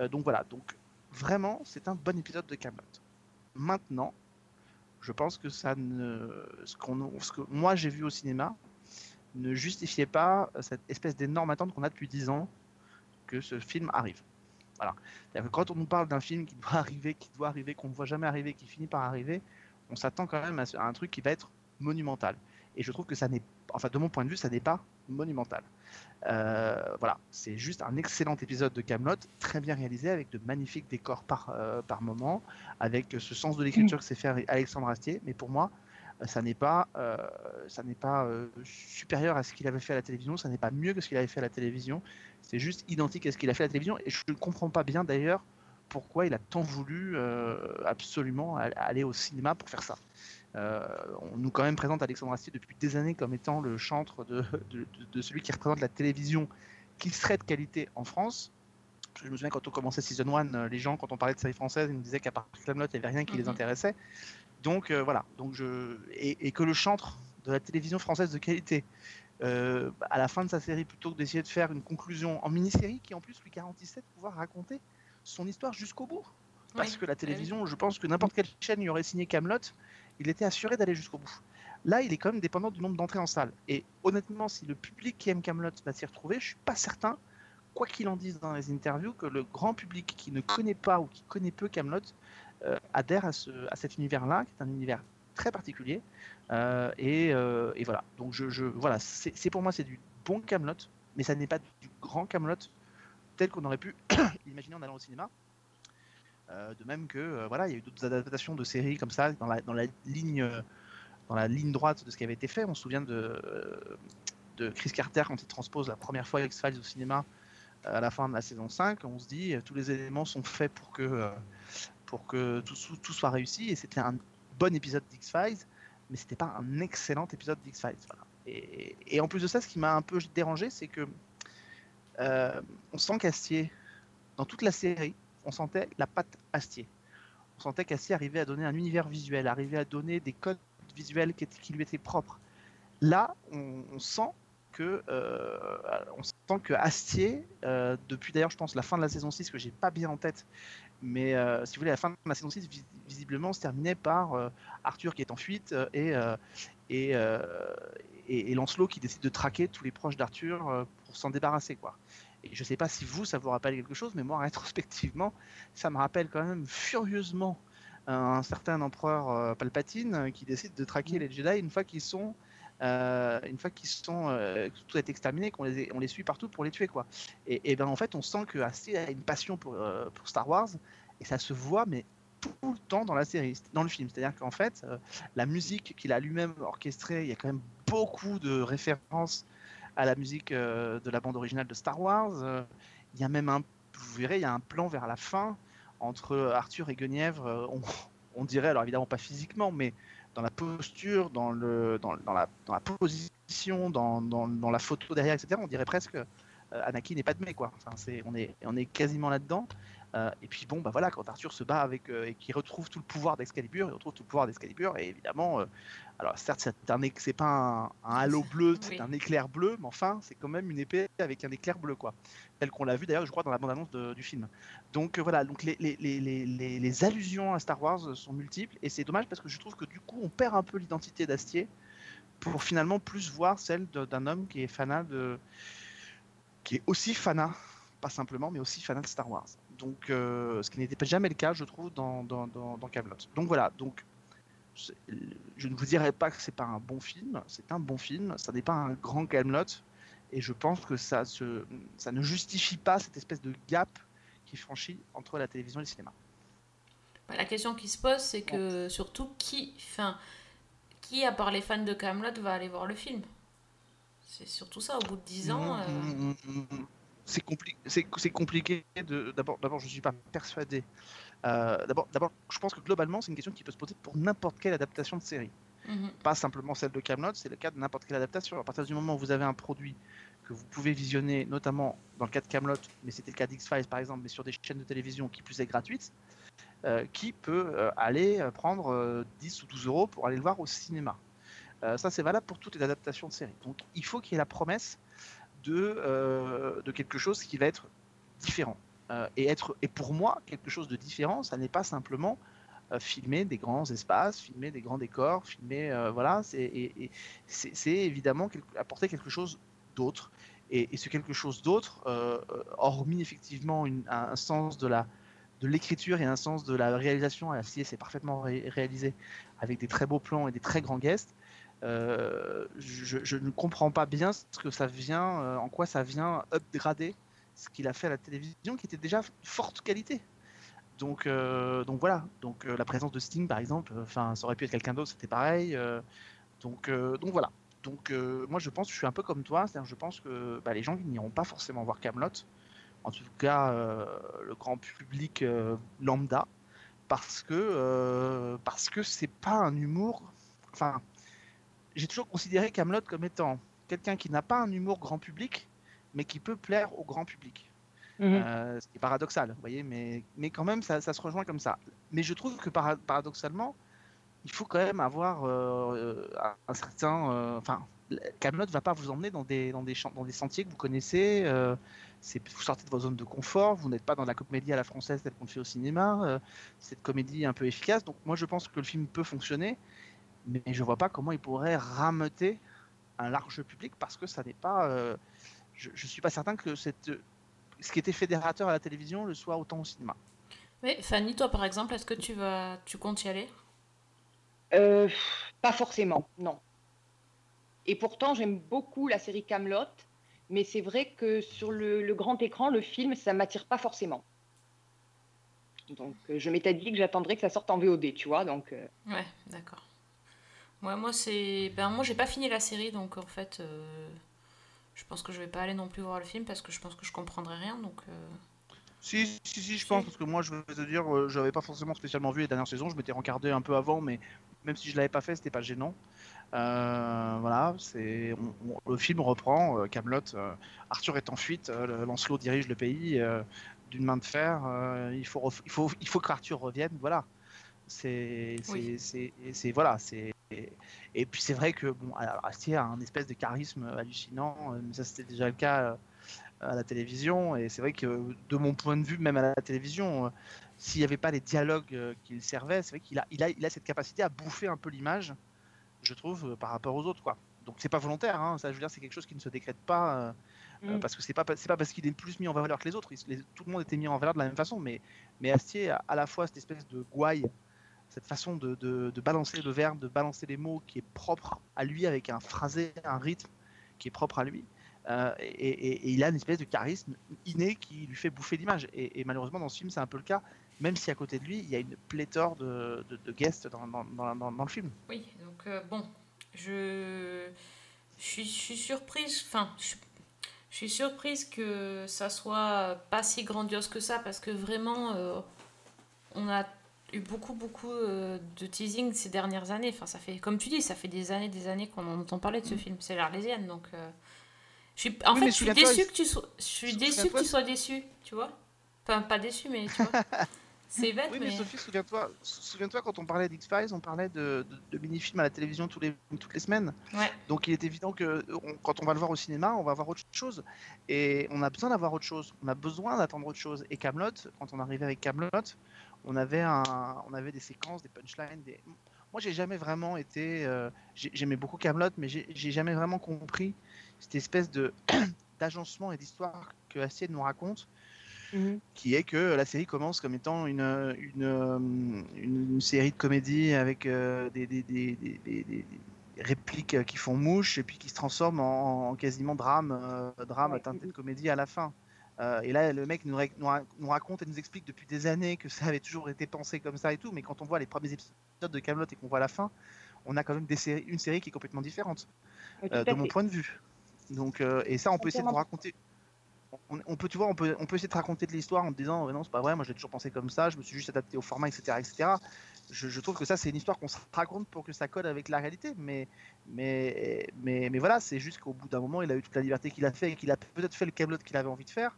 Euh, donc voilà, donc vraiment, c'est un bon épisode de Camelot. Maintenant, je pense que ça ne, ce, qu'on, ce que moi j'ai vu au cinéma ne justifiait pas cette espèce d'énorme attente qu'on a depuis 10 ans que ce film arrive. Quand on nous parle d'un film qui doit arriver, qui doit arriver, qu'on ne voit jamais arriver, qui finit par arriver, on s'attend quand même à, un truc qui va être monumental. Et je trouve que ça n'est, enfin de mon point de vue, ça n'est pas monumental. Euh, voilà, c'est juste un excellent épisode de Camelot, très bien réalisé, avec de magnifiques décors par, euh, moment, avec ce sens de l'écriture que s'est fait Alexandre Astier. Mais pour moi, euh, ça n'est pas, ça n'est pas supérieur à ce qu'il avait fait à la télévision, ça n'est pas mieux que ce qu'il avait fait à la télévision. C'est juste identique à ce qu'il a fait à la télévision. Et je ne comprends pas bien d'ailleurs pourquoi il a tant voulu euh, absolument aller au cinéma pour faire ça. Euh, on nous quand même présente Alexandre Astier depuis des années comme étant le chantre de, de- de- de celui qui représente la télévision qui serait de qualité en France. Je me souviens quand on commençait Season 1, euh, les gens, quand on parlait de séries françaises, ils nous disaient qu'à part Camelot, il n'y avait rien qui les Mhm. intéressait. Donc euh, voilà, donc je... et, et que le chantre de la télévision française de qualité, euh, à la fin de sa série, plutôt que d'essayer de faire une conclusion en mini-série qui en plus lui garantissait de pouvoir raconter son histoire jusqu'au bout. Parce Oui, que la oui. télévision, je pense que n'importe quelle chaîne y aurait signé Camelot, il était assuré d'aller jusqu'au bout. Là, il est quand même dépendant du nombre d'entrées en salle. Et honnêtement, si le public qui aime Camelot va s'y retrouver, je suis pas certain, quoi qu'il en dise dans les interviews, que le grand public qui ne connaît pas ou qui connaît peu Camelot adhère à, ce, à cet univers-là, qui est un univers très particulier. Euh, et, euh, et voilà. Donc je, je voilà, c'est pour moi c'est du bon Camelot, mais ça n'est pas du grand Camelot tel qu'on aurait pu l'imaginer en allant au cinéma. Euh, de même que voilà, il y a eu d'autres adaptations de séries comme ça dans la, dans la ligne dans la ligne droite de ce qui avait été fait. On se souvient de, de Chris Carter quand il transpose la première fois X-Files au cinéma à la fin de la saison 5. On se dit tous les éléments sont faits pour que pour que tout- tout soit réussi et c'était un bon épisode d'X-Files, mais c'était pas un excellent épisode d'X-Files. Et, en plus de ça, ce qui m'a un peu dérangé, c'est que euh, on sent qu'Astier, dans toute la série, on sentait la patte Astier. On sentait qu'Astier arrivait à donner un univers visuel, arrivait à donner des codes visuels qui, lui étaient propres. Là, on, sent que euh, sent que euh, depuis d'ailleurs, je pense la fin de la saison 6 que j'ai pas bien en tête, mais euh, si vous voulez, la fin de la saison 6 vis- visiblement se terminait par euh, Arthur qui est en fuite euh, et euh, et, et, et Lancelot qui décide de traquer tous les proches d'Arthur pour s'en débarrasser quoi. Et je sais pas si vous ça vous rappelle quelque chose, mais moi rétrospectivement, ça me rappelle quand même furieusement un certain empereur Palpatine qui décide de traquer les Jedi une fois qu'ils sont euh, une fois qu'ils sont euh, que tout est qu'on les, on les suit partout pour les tuer quoi. Et, et ben en fait on sent que a une passion pour, euh, pour Star Wars et ça se voit mais tout le temps dans la série, dans le film. C'est-à-dire qu'en fait euh, la musique qu'il a lui-même orchestrée, il y a quand même beaucoup de références à la musique de la bande originale de Star Wars. Il y a même un, vous verrez, il y a un plan vers la fin entre Arthur et Guenièvre. on dirait, alors évidemment pas physiquement, mais dans la posture, dans, le, dans, la, dans la position, dans, dans, la photo derrière, etc. On dirait presque euh, Anakin et Padmé, quoi. Enfin, on, est, on est quasiment là-dedans. Euh, et puis bon, bah voilà, quand Arthur se bat avec euh, et qu'il retrouve tout le pouvoir d'Excalibur, il retrouve tout le pouvoir d'Excalibur, et évidemment, euh, alors certes, c'est, un, c'est pas un, un halo bleu, c'est Oui. un éclair bleu, mais enfin, c'est quand même une épée avec un éclair bleu, quoi. Tel qu'on l'a vu d'ailleurs, je crois, dans la bande-annonce de- du film. Donc voilà, donc les, les, les, les, les- les allusions à Star Wars sont multiples, et c'est dommage parce que je trouve que du coup, on perd un peu l'identité d'Astier pour finalement plus voir celle d'un homme qui est fanat de. qui est aussi fanat, pas simplement, mais aussi fanat de Star Wars. Donc, euh, ce qui n'était pas jamais le cas, je trouve, dans, dans, dans, dans Camelot. Donc voilà, donc je ne vous dirais pas que c'est pas un bon film, c'est un bon film, ça n'est pas un grand Camelot, et je pense que ça, se, ça ne justifie pas cette espèce de gap qui est franchi entre la télévision et le cinéma. La question qui se pose, c'est que surtout qui, enfin, qui à part les fans de Camelot va aller voir le film? C'est surtout ça. Au bout de 10 ans, euh, Mm, mm, mm. C'est compli- compliqué. D'abord, d'abord, je ne suis pas persuadé. Euh, d'abord, d'abord, je pense que globalement, c'est une question qui peut se poser pour n'importe quelle adaptation de série. mhm. Pas simplement celle de Camelot, c'est le cas de n'importe quelle adaptation. À partir du moment où vous avez un produit que vous pouvez visionner, notamment dans le cas de Camelot, mais c'était le cas d'X-Files par exemple, mais sur des chaînes de télévision qui plus est gratuite, euh, qui peut euh, aller prendre euh, 10 ou 12 euros pour aller le voir au cinéma. Ça, c'est valable pour toutes les adaptations de séries. Donc, il faut qu'il y ait la promesse de, euh, de quelque chose qui va être différent. Euh, et, être, et pour moi, quelque chose de différent, ça n'est pas simplement euh, filmer des grands espaces, filmer des grands décors, filmer, voilà, c'est évidemment apporter quelque chose d'autre. Et, ce quelque chose d'autre, hormis effectivement une- un, sens de de l'écriture et un sens de la réalisation, la c'est parfaitement ré- réalisé avec des très beaux plans et des très grands guests. Euh, je, ne comprends pas bien ce que ça vient, euh, en quoi ça vient upgrader ce qu'il a fait à la télévision, qui était déjà forte qualité. Donc, euh, donc voilà. Donc la présence de Sting, par exemple, enfin, ça aurait pu être quelqu'un d'autre, c'était pareil. donc, donc voilà. Donc moi, je pense, je suis un peu comme toi, c'est-à-dire, je pense que bah, les gens n'iront pas forcément voir Camelot. En tout cas, le grand public lambda, parce que parce que c'est pas un humour. Enfin, j'ai toujours considéré Camelot comme étant quelqu'un qui n'a pas un humour grand public, mais qui peut plaire au grand public. Euh, ce qui est paradoxal, vous voyez, mais, mais quand même, ça, ça se rejoint comme ça. Mais je trouve que para- paradoxalement, il faut quand même avoir euh, un, certain. euh, Enfin, Camelot ne va pas vous emmener dans des, dans des, dans des sentiers que vous connaissez. euh, vous sortez de votre zone de confort, vous n'êtes pas dans la comédie à la française telle qu'on fait au cinéma. euh, cette comédie un peu efficace. Donc, moi, je pense que le film peut fonctionner, mais je vois pas comment il pourrait rameuter un large public parce que ça n'est pas. euh, je, je suis pas certain que cette, ce qui était fédérateur à la télévision le soit autant au cinéma. Mais Fanny, toi par exemple, est-ce que tu vas, tu comptes y aller? Euh, pas forcément, non. Et pourtant, j'aime beaucoup la série Camelot, mais c'est vrai que sur le, le grand écran, le film, ça m'attire pas forcément. Donc, euh, je m'étais dit que j'attendrais que ça sorte en VOD, tu vois. Donc, euh, Ouais, d'accord. Ouais, moi c'est, ben moi j'ai pas fini la série, donc en fait, euh, je pense que je vais pas aller non plus voir le film parce que je pense que je comprendrai rien, donc. euh, Si, si, si, je pense, parce que moi, je vais te dire, euh, je n'avais pas forcément spécialement vu les dernières saisons, je m'étais rencardé un peu avant, mais même si je l'avais pas fait, c'était pas gênant. Euh, voilà, c'est on- on- le film reprend euh, Camelot. Arthur est en fuite, Lancelot dirige le pays d'une main de fer. il faut, il faut, il faut qu'Arthur revienne. Voilà, c'est, c'est, Oui. c'est, c'est- voilà, c'est. Et, et puis c'est vrai que bon, alors, Astier a un espèce de charisme hallucinant, euh, mais ça c'était déjà le cas euh, à la télévision. Et c'est vrai que de mon point de vue, même à la télévision, euh, s'il n'y avait pas les dialogues euh, qu'il servait, c'est vrai qu'il a, il a, il a cette capacité à bouffer un peu l'image, je trouve, euh, par rapport aux autres, quoi. Donc c'est pas volontaire, hein, ça je veux dire, c'est quelque chose qui ne se décrète pas. euh, euh, Mm. parce que c'est pas c'est pas parce qu'il est plus mis en valeur que les autres. il- les- tout le monde était mis en valeur de la même façon, mais mais Astier a à la fois cette espèce de gouaille, cette façon de, balancer le verbe, de balancer les mots qui est propre à lui avec un phrasé, un rythme qui est propre à lui. Euh, et, il a une espèce de charisme inné qui lui fait bouffer l'image. Et, malheureusement dans ce film c'est un peu le cas, même si à côté de lui il y a une pléthore de, de, guests dans, dans, dans, le film. Oui, donc euh, bon, je, suis, surprise, enfin, je, je suis surprise que ça soit pas si grandiose que ça parce que vraiment, euh, on a eu beaucoup, beaucoup euh, de teasing ces dernières années. Enfin, ça fait, comme tu dis, ça fait des années, des années qu'on en entend parler de ce film. C'est l'Arlésienne, donc. euh, je suis, en Oui, fait, je suis déçue que tu sois, je suis déçue que tu sois déçu, tu vois. Enfin, pas déçu, mais tu vois. C'est bête, Oui, mais, mais. Sophie, souviens-toi, sou- souviens-toi quand on parlait d'X-Files, on parlait de, de, de mini-films à la télévision tous les, toutes les semaines. Ouais. Donc il est évident que on- quand on va le voir au cinéma, on va voir autre chose. Et on a besoin d'avoir autre chose. On a besoin d'attendre autre chose. Et Camelot, quand on arrivait avec Camelot, on avait un, on avait des séquences, des punchlines. Des... Moi, j'ai jamais vraiment été. euh, j'ai- J'aimais beaucoup Camelot, mais j'ai jamais vraiment compris cette espèce de d'agencement et d'histoire que Assied nous raconte mhm. qui est que la série commence comme étant une, une, euh, une, une série de comédies avec euh, des, répliques qui font mouche et puis qui se transforment en, en quasiment drame, euh, drame Ouais. teinté de comédie à la fin. Euh, et là, le mec nous, raconte et nous explique depuis des années que ça avait toujours été pensé comme ça et tout, mais quand on voit les premiers épisodes de Camelot et qu'on voit la fin, on a quand même des séries, une série qui est complètement différente euh, de mon point de vue. Donc, euh, et ça, on peut essayer de vous raconter. On, on peut, tu vois, on peut, on peut essayer de raconter de l'histoire en te disant, Ouais, non, c'est pas vrai, moi je l'ai toujours pensé comme ça, je me suis juste adapté au format, etc., etc. Je, je trouve que ça, c'est une histoire qu'on se raconte pour que ça colle avec la réalité, mais, mais, mais, mais voilà, c'est juste qu'au bout d'un moment, il a eu toute la liberté qu'il a fait et qu'il a peut-être fait le Camelot qu'il avait envie de faire,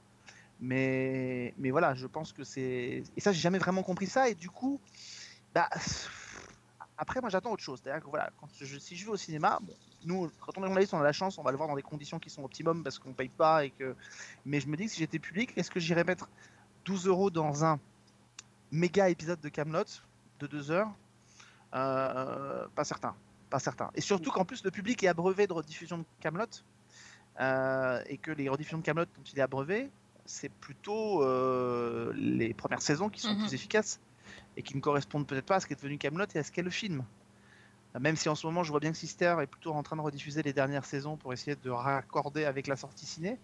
Mais, mais voilà, je pense que c'est. Et ça, j'ai jamais vraiment compris ça. Et du coup, bah, après, moi, j'attends autre chose. C'est-à-dire que voilà, quand si je vais au cinéma, nous, quand on est journaliste, on a la chance, on va le voir dans des conditions qui sont optimum parce qu'on paye pas. Et que... Mais je me dis que si j'étais public, est-ce que j'irais mettre 12 euros dans un méga épisode de Camelot de 2 heures? Euh, Pas certain. Pas certain. Et surtout qu'en plus, le public est abreuvé de rediffusion de Camelot. euh, et que les rediffusions de Camelot dont il est abreuvé, c'est plutôt euh, les premières saisons qui sont Mhm. plus efficaces et qui ne correspondent peut-être pas à ce qu'est devenu Camelot et à ce qu'est le film. Euh, Même si en ce moment, je vois bien que Sister est plutôt en train de rediffuser les dernières saisons pour essayer de raccorder avec la sortie ciné.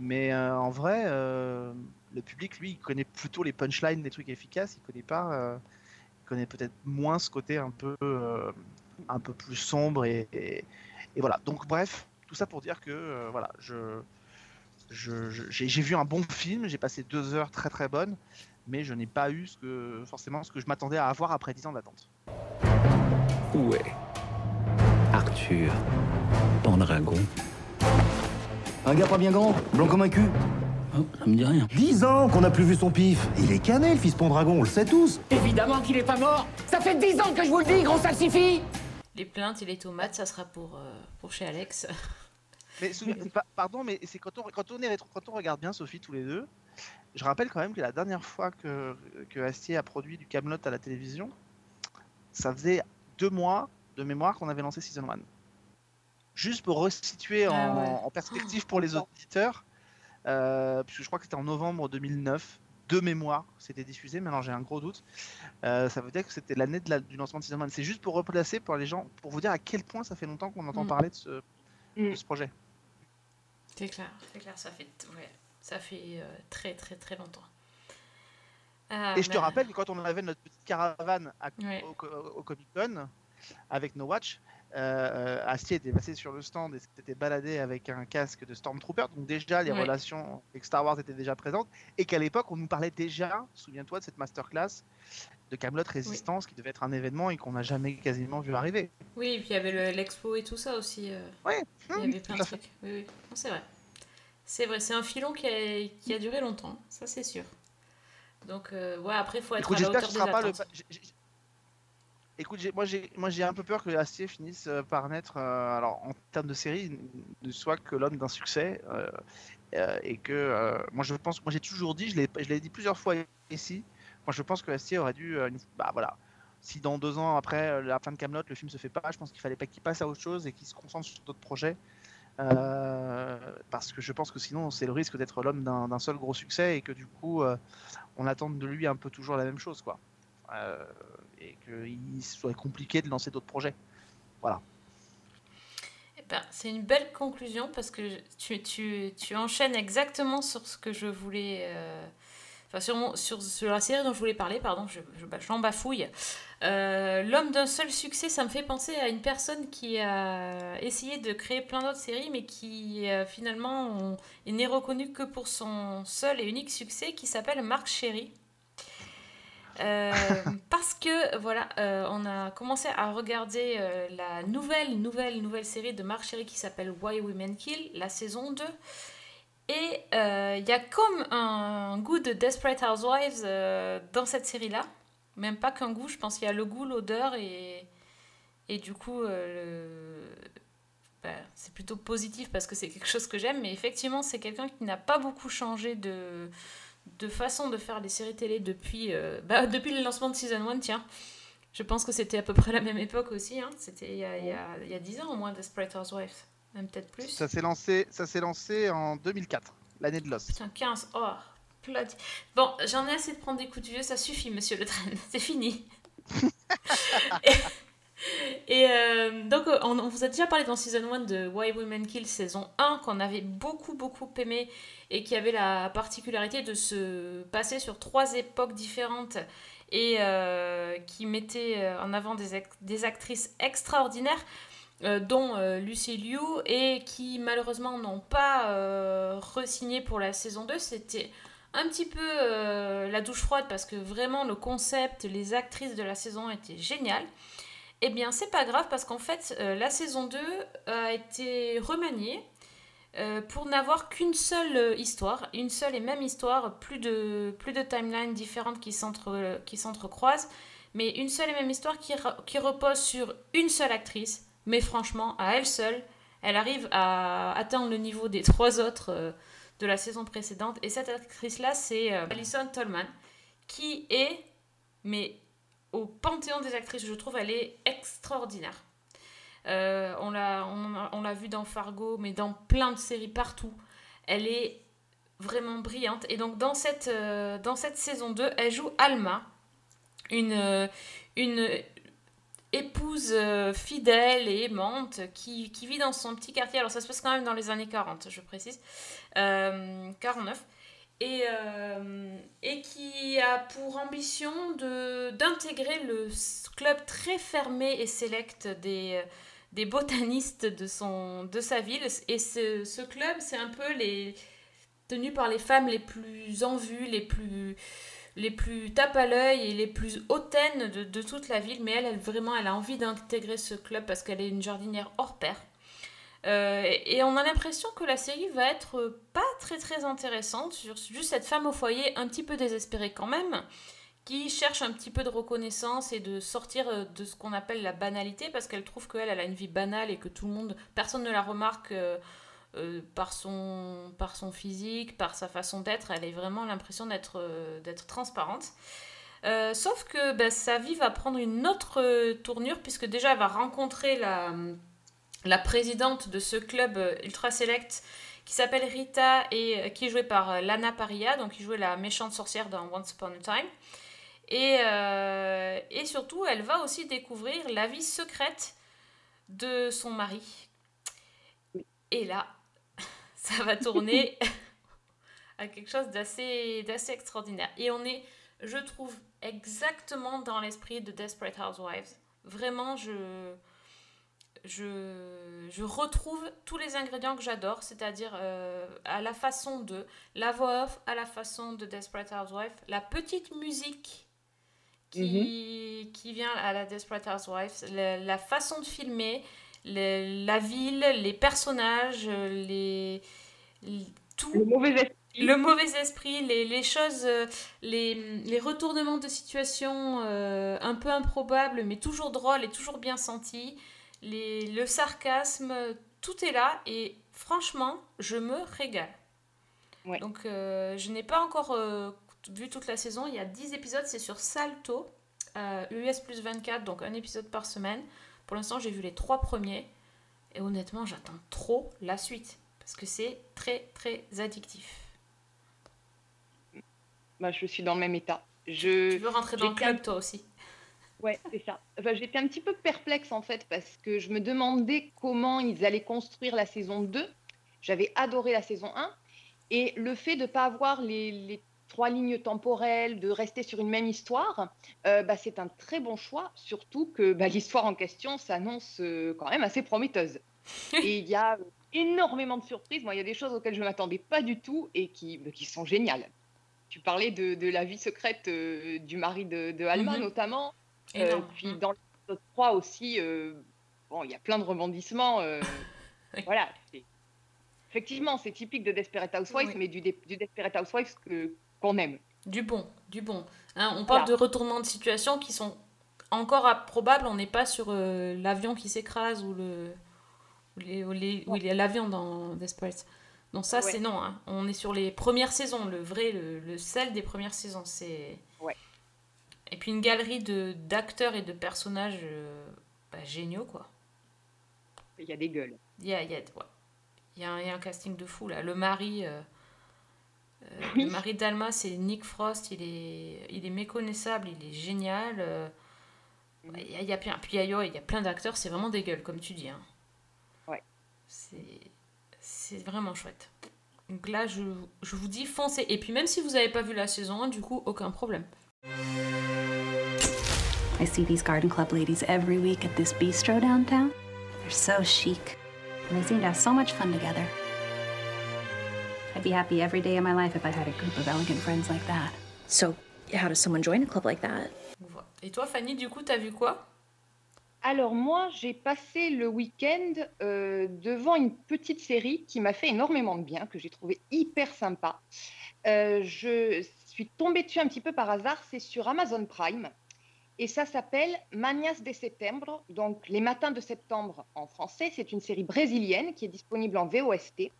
Mais euh, en vrai, euh, le public, lui, il connaît plutôt les punchlines, les trucs efficaces. Il connaît pas, euh, il connaît peut-être moins ce côté un peu, un peu plus sombre et, et- et voilà. Donc bref, tout ça pour dire que voilà, je- j'ai j'ai vu un bon film, j'ai passé deux heures très très bonnes, mais je n'ai pas eu ce que forcément ce que je m'attendais à avoir après dix ans d'attente. Où est Arthur Pendragon? Un gars pas bien grand, blanc comme un cul. ça me dit rien. Dix ans qu'on n'a plus vu son pif. Il est cané, le fils Pendragon, on le sait tous. Évidemment qu'il est pas mort Ça fait dix ans que je vous le dis, gros salsifis Les plaintes et les tomates, ça sera pour, euh, pour chez Alex. Mais souviens- pardon, mais c'est quand on, quand, on est rétro- quand on regarde bien Sophie tous les deux, je rappelle quand même que la dernière fois que, que Astier a produit du Camelot à la télévision, ça faisait deux mois de mémoire qu'on avait lancé Season 1. Juste pour resituer en, Ah ouais. en perspective pour les auditeurs, euh, puisque je crois que c'était en novembre 2009, de mémoire, c'était diffusé, maintenant j'ai un gros doute. Euh, ça veut dire que c'était l'année la- du lancement de Season 1. C'est juste pour replacer pour les gens, pour vous dire à quel point ça fait longtemps qu'on entend Mm. parler de ce, de ce projet. C'est clair, c'est clair, ça fait, ouais, ça fait euh, très très très longtemps. Ah, Et je te mais- rappelle que quand on avait notre petite caravane à- Ouais. au, au- au Comic Con avec No Watch, euh, Astier était passé sur le stand et s'était baladé avec un casque de Stormtrooper. Donc déjà, les Ouais. relations avec Star Wars étaient déjà présentes. Et qu'à l'époque, on nous parlait déjà, souviens-toi, de cette masterclass de Camelot Résistance qui devait être un événement et qu'on n'a jamais quasiment vu arriver. Oui, et puis il y avait le- l'expo et tout ça aussi. euh, Ouais, il y avait plein de trucs. Oui, c'est vrai. C'est vrai, c'est un filon qui a, qui a duré longtemps, ça c'est sûr. Donc, euh, ouais, après, il faut être Écoute, à la hauteur des pas le. Écoute, moi j'ai moi j'ai un peu peur que Astier finisse euh, par naître, euh, alors en termes de série, ne soit que l'homme d'un succès, et que moi je pense, moi j'ai toujours dit, je l'ai je l'ai dit plusieurs fois ici, moi je pense que Astier aurait dû, euh, bah voilà, si dans deux ans après euh, la fin de Camelot le film se fait pas, je pense qu'il fallait pas qu'il passe à autre chose et qu'il se concentre sur d'autres projets. euh, parce que je pense que sinon c'est le risque d'être l'homme d'un seul gros succès et que du coup on attend de lui un peu toujours la même chose quoi. Et qu'il soit compliqué de lancer d'autres projets. Voilà. Eh ben, c'est une belle conclusion parce que tu, enchaînes exactement sur ce que je voulais. Enfin, sur, mon- sur, sur la série dont je voulais parler, pardon, je, je, j'en bafouille. Euh, L'homme d'un seul succès, ça me fait penser à une personne qui a essayé de créer plein d'autres séries, mais qui euh, finalement on- il n'est reconnu que pour son seul et unique succès, qui s'appelle Marc Chéry. Euh, parce que voilà, on a commencé à regarder la nouvelle, nouvelle, nouvelle série de Marc Chéry qui s'appelle Why Women Kill, la saison 2. Et euh, il y a comme un goût de Desperate Housewives euh, dans cette série-là. Même pas qu'un goût, je pense qu'il y a le goût, l'odeur et, et du coup, euh, ben, c'est plutôt positif parce que c'est quelque chose que j'aime. Mais effectivement, c'est quelqu'un qui n'a pas beaucoup changé de, de façon de faire les séries télé depuis, bah, depuis le lancement de Season 1, tiens. Je pense que c'était à peu près la même époque aussi. hein. C'était il y a, il il y a 10 ans au moins, Desperate Housewives. Même peut-être plus. Ça s'est lancé, ça s'est lancé en 2004, l'année de Lost. Putain, 15. Oh, bloody. Bon, j'en ai assez de prendre des coups de vieux, ça suffit, monsieur Le Train. C'est fini. et et, euh, donc, euh, on, on vous a déjà parlé dans Season 1 de Why Women Kill saison 1, qu'on avait beaucoup, beaucoup aimé et qui avait la particularité de se passer sur trois époques différentes et euh, qui mettait en avant des actrices extraordinaires. Euh, dont euh, Liu et qui malheureusement n'ont pas euh, re-signé pour la saison 2. C'était un petit peu euh, la douche froide parce que vraiment le concept, les actrices de la saison 1 étaient géniales. Eh bien, c'est pas grave parce qu'en fait, euh, la saison 2 a été remaniée. pour n'avoir qu'une seule histoire, une seule et même histoire, plus de, plus de timelines différentes qui s'entre- qui s'entrecroisent, mais une seule et même histoire qui, re- qui repose sur une seule actrice. Mais franchement, à elle seule, elle arrive à atteindre le niveau des trois autres euh, de la saison précédente. Et cette actrice-là, c'est euh, Alison Tolman, qui est, mais au panthéon des actrices, je trouve, elle est extraordinaire. Euh, on l'a on, vu dans Fargo, mais dans plein de séries partout. Elle est vraiment brillante. Et donc, dans cette, saison 2, elle joue Alma, une, une épouse euh, fidèle et aimante qui, qui vit dans son petit quartier. Alors, ça se passe quand même dans les années 40, je précise. Euh, 49 et, euh, et qui a pour ambition d'intégrer le club très fermé et sélect des, des botanistes de, son, de sa ville. Et ce, ce club, c'est un peu les, tenu par les femmes les plus en vue, les plus, les plus tape à l'œil et les plus hautaines de, toute la ville. Mais elle, vraiment, elle a envie d'intégrer ce club parce qu'elle est une jardinière hors pair. Euh, et on a l'impression que la série va être pas très très intéressante sur juste cette femme au foyer un petit peu désespérée quand même, qui cherche un petit peu de reconnaissance et de sortir euh, de ce qu'on appelle la banalité parce qu'elle trouve qu'elle elle a une vie banale et que tout le monde, personne ne la remarque euh, euh, par, son, par son physique, par sa façon d'être. Elle a vraiment l'impression d'être euh, d'être transparente. Euh, sauf que ben, sa vie va prendre une autre tournure puisque déjà elle va rencontrer la la présidente de ce club ultra select qui s'appelle Rita et qui est jouée par Lana Paria, donc qui jouait la méchante sorcière dans Once Upon a Time. Et, et surtout, elle va aussi découvrir la vie secrète de son mari. Et là, ça va tourner à quelque chose d'assez extraordinaire. Et on est, je trouve, exactement dans l'esprit de Desperate Housewives. Vraiment, je je, je retrouve tous les ingrédients que j'adore, c'est-à-dire euh, à la façon de la voix off, à la façon de Desperate Housewives, la petite musique qui, qui vient à la Desperate Housewives, la, la façon de filmer, la ville, les personnages, les, les- tout. Le mauvais esprit. Le mauvais esprit, les, les choses, euh, les, les retournements de situation euh, un peu improbables, mais toujours drôles et toujours bien sentis, les, le sarcasme, tout est là et franchement, je me régale. Donc, euh, je n'ai pas encore euh, vu toute la saison. Il y a 10 épisodes, c'est sur Salto, euh, US plus 24, donc un épisode par semaine. Pour l'instant, j'ai vu les trois premiers et honnêtement, j'attends trop la suite parce que c'est très très addictif. Bah, je suis dans le même état. Je, Tu veux rentrer dans le club un- toi aussi Ouais, c'est ça. Enfin, j'étais un petit peu perplexe en fait parce que je me demandais comment ils allaient construire la saison 2. J'avais adoré la saison 1 et le fait de ne pas avoir les, les trois lignes temporelles, de rester sur une même histoire, euh, bah, c'est un très bon choix, surtout que bah, l'histoire en question s'annonce euh, quand même assez prometteuse. et il y a euh, énormément de surprises. Moi, il y a des choses auxquelles je ne m'attendais pas du tout et qui, qui sont géniales. Tu parlais de, de la vie secrète euh, du mari de, de Alma Mhm. notamment. Énorme. puis dans l'épisode 3 aussi, bon, il y a plein de rebondissements. Voilà. Effectivement, c'est typique de Desperate Housewives, Oui. mais du Desperate Housewives que- qu'on aime. Du bon, du bon. Hein, on parle Voilà. de retournements de situation qui sont encore improbables. On n'est pas sur euh, l'avion qui s'écrase ou le ou les- ou les- ou il y a l'avion dans Desperate. Donc ça, Ouais. c'est non. hein. On est sur les premières saisons, le vrai, le, le sel des premières saisons. C'est Ouais. et puis une galerie de d'acteurs et de personnages euh, bah, géniaux quoi. Il y a des gueules. Il y a, il y a- ouais. Il y a un, il y a un casting de fou là. Le mari, euh, Oui. le mari d'Alma, c'est Nick Frost. Il est, il est méconnaissable, il est génial. euh, ouais, Il y a, il y a plein, puis il y a, il y a plein d'acteurs, c'est vraiment des gueules comme tu dis. hein. Ouais. C'est, c'est vraiment chouette. Donc là, je, je vous dis foncez. Et puis même si vous n'avez pas vu la saison 1, du coup, aucun problème. I see these garden club ladies every week at this bistro downtown. They're so chic, and they seem to have so much fun together. I'd be happy every day of my life if I had a group of elegant friends like that. So, how does someone join a club like that? Et toi, Fanny, du coup, t'as vu quoi? Alors moi, j'ai passé le week-end euh, devant une petite série qui m'a fait énormément de bien, que j'ai trouvé hyper sympa. Euh, je suis tombée dessus un petit peu par hasard, c'est sur Amazon Prime. Et ça s'appelle Manias de Septembre, donc Les Matins de Septembre en français. C'est une série brésilienne qui est disponible en VOST.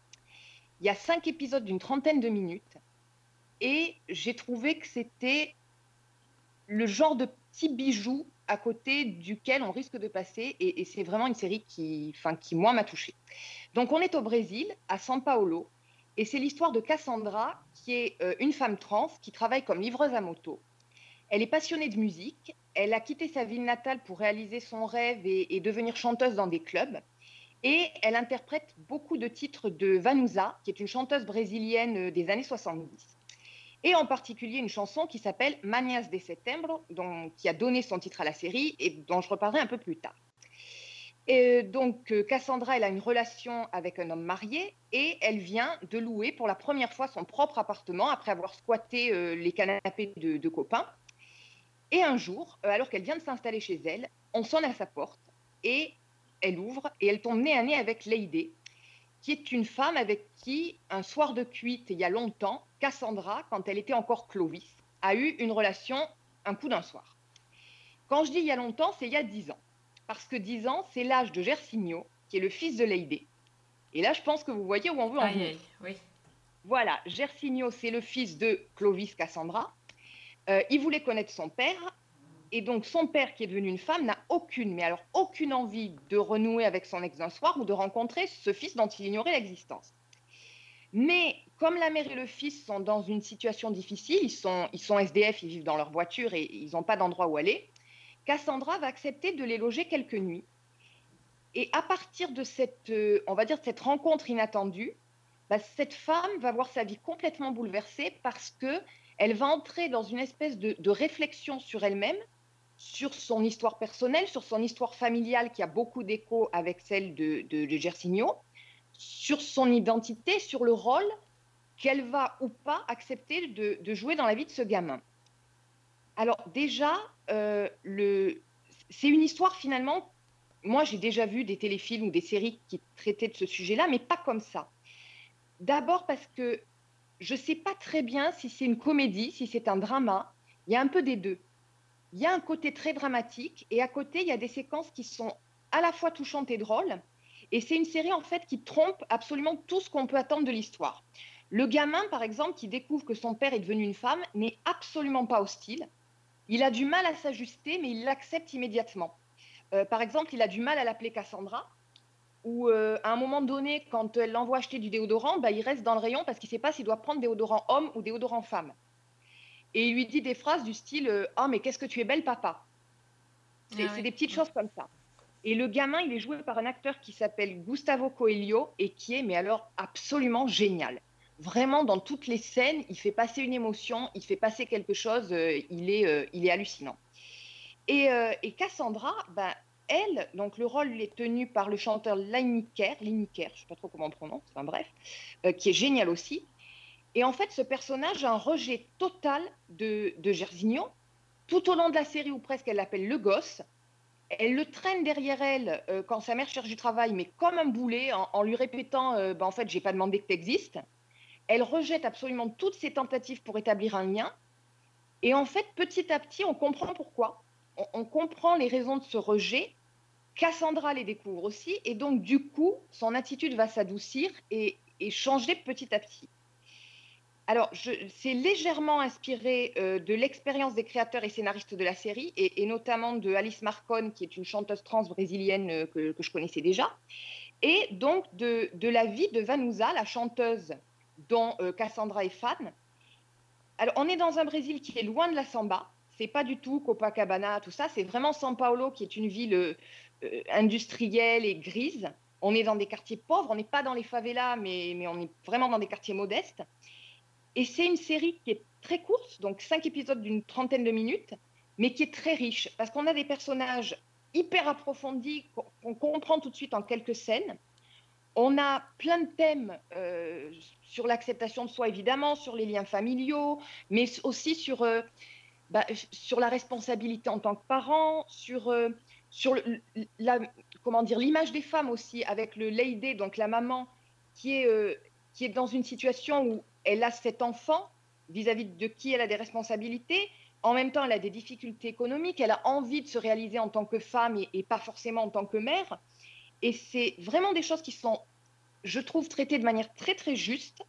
Il y a cinq épisodes d'une trentaine de minutes. Et j'ai trouvé que c'était le genre de petit bijou à côté duquel on risque de passer. Et, c'est vraiment une série qui, enfin, qui moi, m'a touchée. Donc on est au Brésil, à São Paulo. Et c'est l'histoire de Cassandra, qui est euh, une femme trans qui travaille comme livreuse à moto. Elle est passionnée de musique. Elle a quitté sa ville natale pour réaliser son rêve et devenir chanteuse dans des clubs. Et elle interprète beaucoup de titres de Vanusa, qui est une chanteuse brésilienne euh, des années 70. Et en particulier une chanson qui s'appelle Manias de Septembre, dont, qui a donné son titre à la série et dont je reparlerai un peu plus tard. Et donc euh, Cassandra, elle a une relation avec un homme marié et elle vient de louer pour la première fois son propre appartement après avoir squatté euh, les canapés de, de copains. Et un jour, euh, alors qu'elle vient de s'installer chez elle, on sonne à sa porte et elle ouvre et elle tombe nez à nez avec Lady, qui est une femme avec qui, un soir de cuite il y a longtemps, Cassandra, quand elle était encore Clovis, a eu une relation un coup d'un soir. Quand je dis il y a longtemps, c'est il y a dix ans. Parce que dix ans, c'est l'âge de Gersigno, qui est le fils de Lady. Et là, je pense que vous voyez où on veut en venir. aïe, oui. Voilà, Gersigno, c'est le fils de Clovis Cassandra. Euh, il voulait connaître son père. Et donc, son père, qui est devenu une femme, n'a aucune, mais alors aucune envie de renouer avec son ex d'un soir ou de rencontrer ce fils dont il ignorait l'existence. Mais comme la mère et le fils sont dans une situation difficile, ils sont, ils sont SDF, ils vivent dans leur voiture et ils n'ont pas d'endroit où aller, Cassandra va accepter de les loger quelques nuits. Et à partir de cette, euh, on va dire, cette rencontre inattendue, bah, cette femme va voir sa vie complètement bouleversée parce que elle va entrer dans une espèce de réflexion sur elle-même, sur son histoire personnelle, sur son histoire familiale qui a beaucoup d'écho avec celle de, de, de Gersigno, sur son identité, sur le rôle qu'elle va ou pas accepter de, de jouer dans la vie de ce gamin. Alors déjà, euh, c'est une histoire finalement, moi j'ai déjà vu des téléfilms ou des séries qui traitaient de ce sujet-là, mais pas comme ça. D'abord parce que je ne sais pas très bien si c'est une comédie, si c'est un drama, il y a un peu des deux. Il y a un côté très dramatique et à côté, il y a des séquences qui sont à la fois touchantes et drôles. Et c'est une série en fait qui trompe absolument tout ce qu'on peut attendre de l'histoire. Le gamin, par exemple, qui découvre que son père est devenu une femme, n'est absolument pas hostile. Il a du mal à s'ajuster, mais il l'accepte immédiatement. Euh, par exemple, il a du mal à l'appeler Cassandra, ou euh, à un moment donné, quand elle l'envoie acheter du déodorant, bah, il reste dans le rayon parce qu'il ne sait pas s'il doit prendre déodorant homme ou déodorant femme. Et il lui dit des phrases du style euh, Oh, mais qu'est-ce que tu es belle, papa C'est Ah des petites choses comme ça. Et le gamin, il est joué par un acteur qui s'appelle Gustavo Coelho et qui est, mais alors, absolument génial. Vraiment, dans toutes les scènes, il fait passer une émotion, il fait passer quelque chose, euh, il, est, euh, il est hallucinant. Et, euh, et Cassandra, ben, elle, donc le rôle est tenu par le chanteur Lineker, Lineker, je ne sais pas trop comment on prononce, enfin bref, qui est génial aussi. Et en fait, ce personnage a un rejet total de, de Gersigno. Tout au long de la série, ou presque, elle l'appelle le gosse. Elle le traîne derrière elle euh, quand sa mère cherche du travail, mais comme un boulet, en, lui répétant euh, bah, En fait, j'ai pas demandé que tu existes. Elle rejette absolument toutes ses tentatives pour établir un lien. Et en fait, petit à petit, on comprend pourquoi. On, comprend les raisons de ce rejet. Cassandra les découvre aussi. Et donc, du coup, son attitude va s'adoucir et changer petit à petit. Alors, c'est légèrement inspiré euh, de l'expérience des créateurs et scénaristes de la série, et, notamment de Alice Marcon, qui est une chanteuse trans brésilienne euh, que, je connaissais déjà, et donc de, la vie de Vanusa, la chanteuse dont euh, Cassandra est fan. Alors, on est dans un Brésil qui est loin de la samba, c'est pas du tout Copacabana, tout ça, c'est vraiment São Paulo, qui est une ville industrielle et grise. On est dans des quartiers pauvres, on n'est pas dans les favelas, mais on est vraiment dans des quartiers modestes. Et c'est une série qui est très courte, donc cinq épisodes d'une trentaine de minutes, mais qui est très riche, parce qu'on a des personnages hyper approfondis qu'on comprend tout de suite en quelques scènes. On a plein de thèmes euh, sur l'acceptation de soi, évidemment, sur les liens familiaux, mais aussi sur, euh, bah, sur la responsabilité en tant que parent, sur, euh, sur la, comment dire l'image des femmes aussi avec le lady, donc la maman qui est qui est dans une situation où elle a cet enfant vis-à-vis de qui elle a des responsabilités. En même temps, elle a des difficultés économiques. Elle a envie de se réaliser en tant que femme et, pas forcément en tant que mère. Et c'est vraiment des choses qui sont, je trouve, traitées de manière très très juste,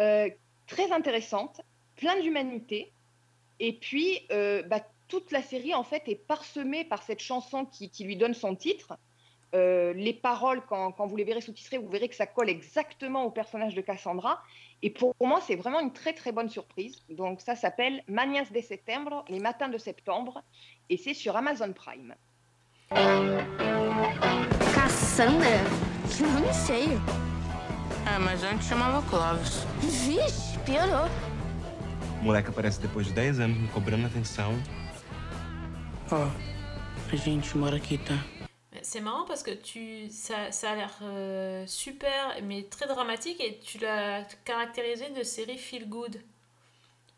euh, très intéressante, plein d'humanité. Et puis, euh, bah, toute la série, en fait, est parsemée par cette chanson qui lui donne son titre. Euh, les paroles, quand, quand vous les verrez sous-titrées, vous verrez que ça colle exactement au personnage de Cassandra. Et pour moi, c'est vraiment une très très bonne surprise. Donc, ça s'appelle Mañas de Septembre, les matins de septembre, et c'est sur Amazon Prime. Cassandra? Nome feio. É, mas antes chamava Clóvis. Vixe, piorou. O moleque aparece depois de 10 anos me cobrando atenção. Ó, a gente mora aqui, tá? C'est marrant parce que tu, ça, ça a l'air euh, super, mais très dramatique, et tu l'as caractérisé de série feel good.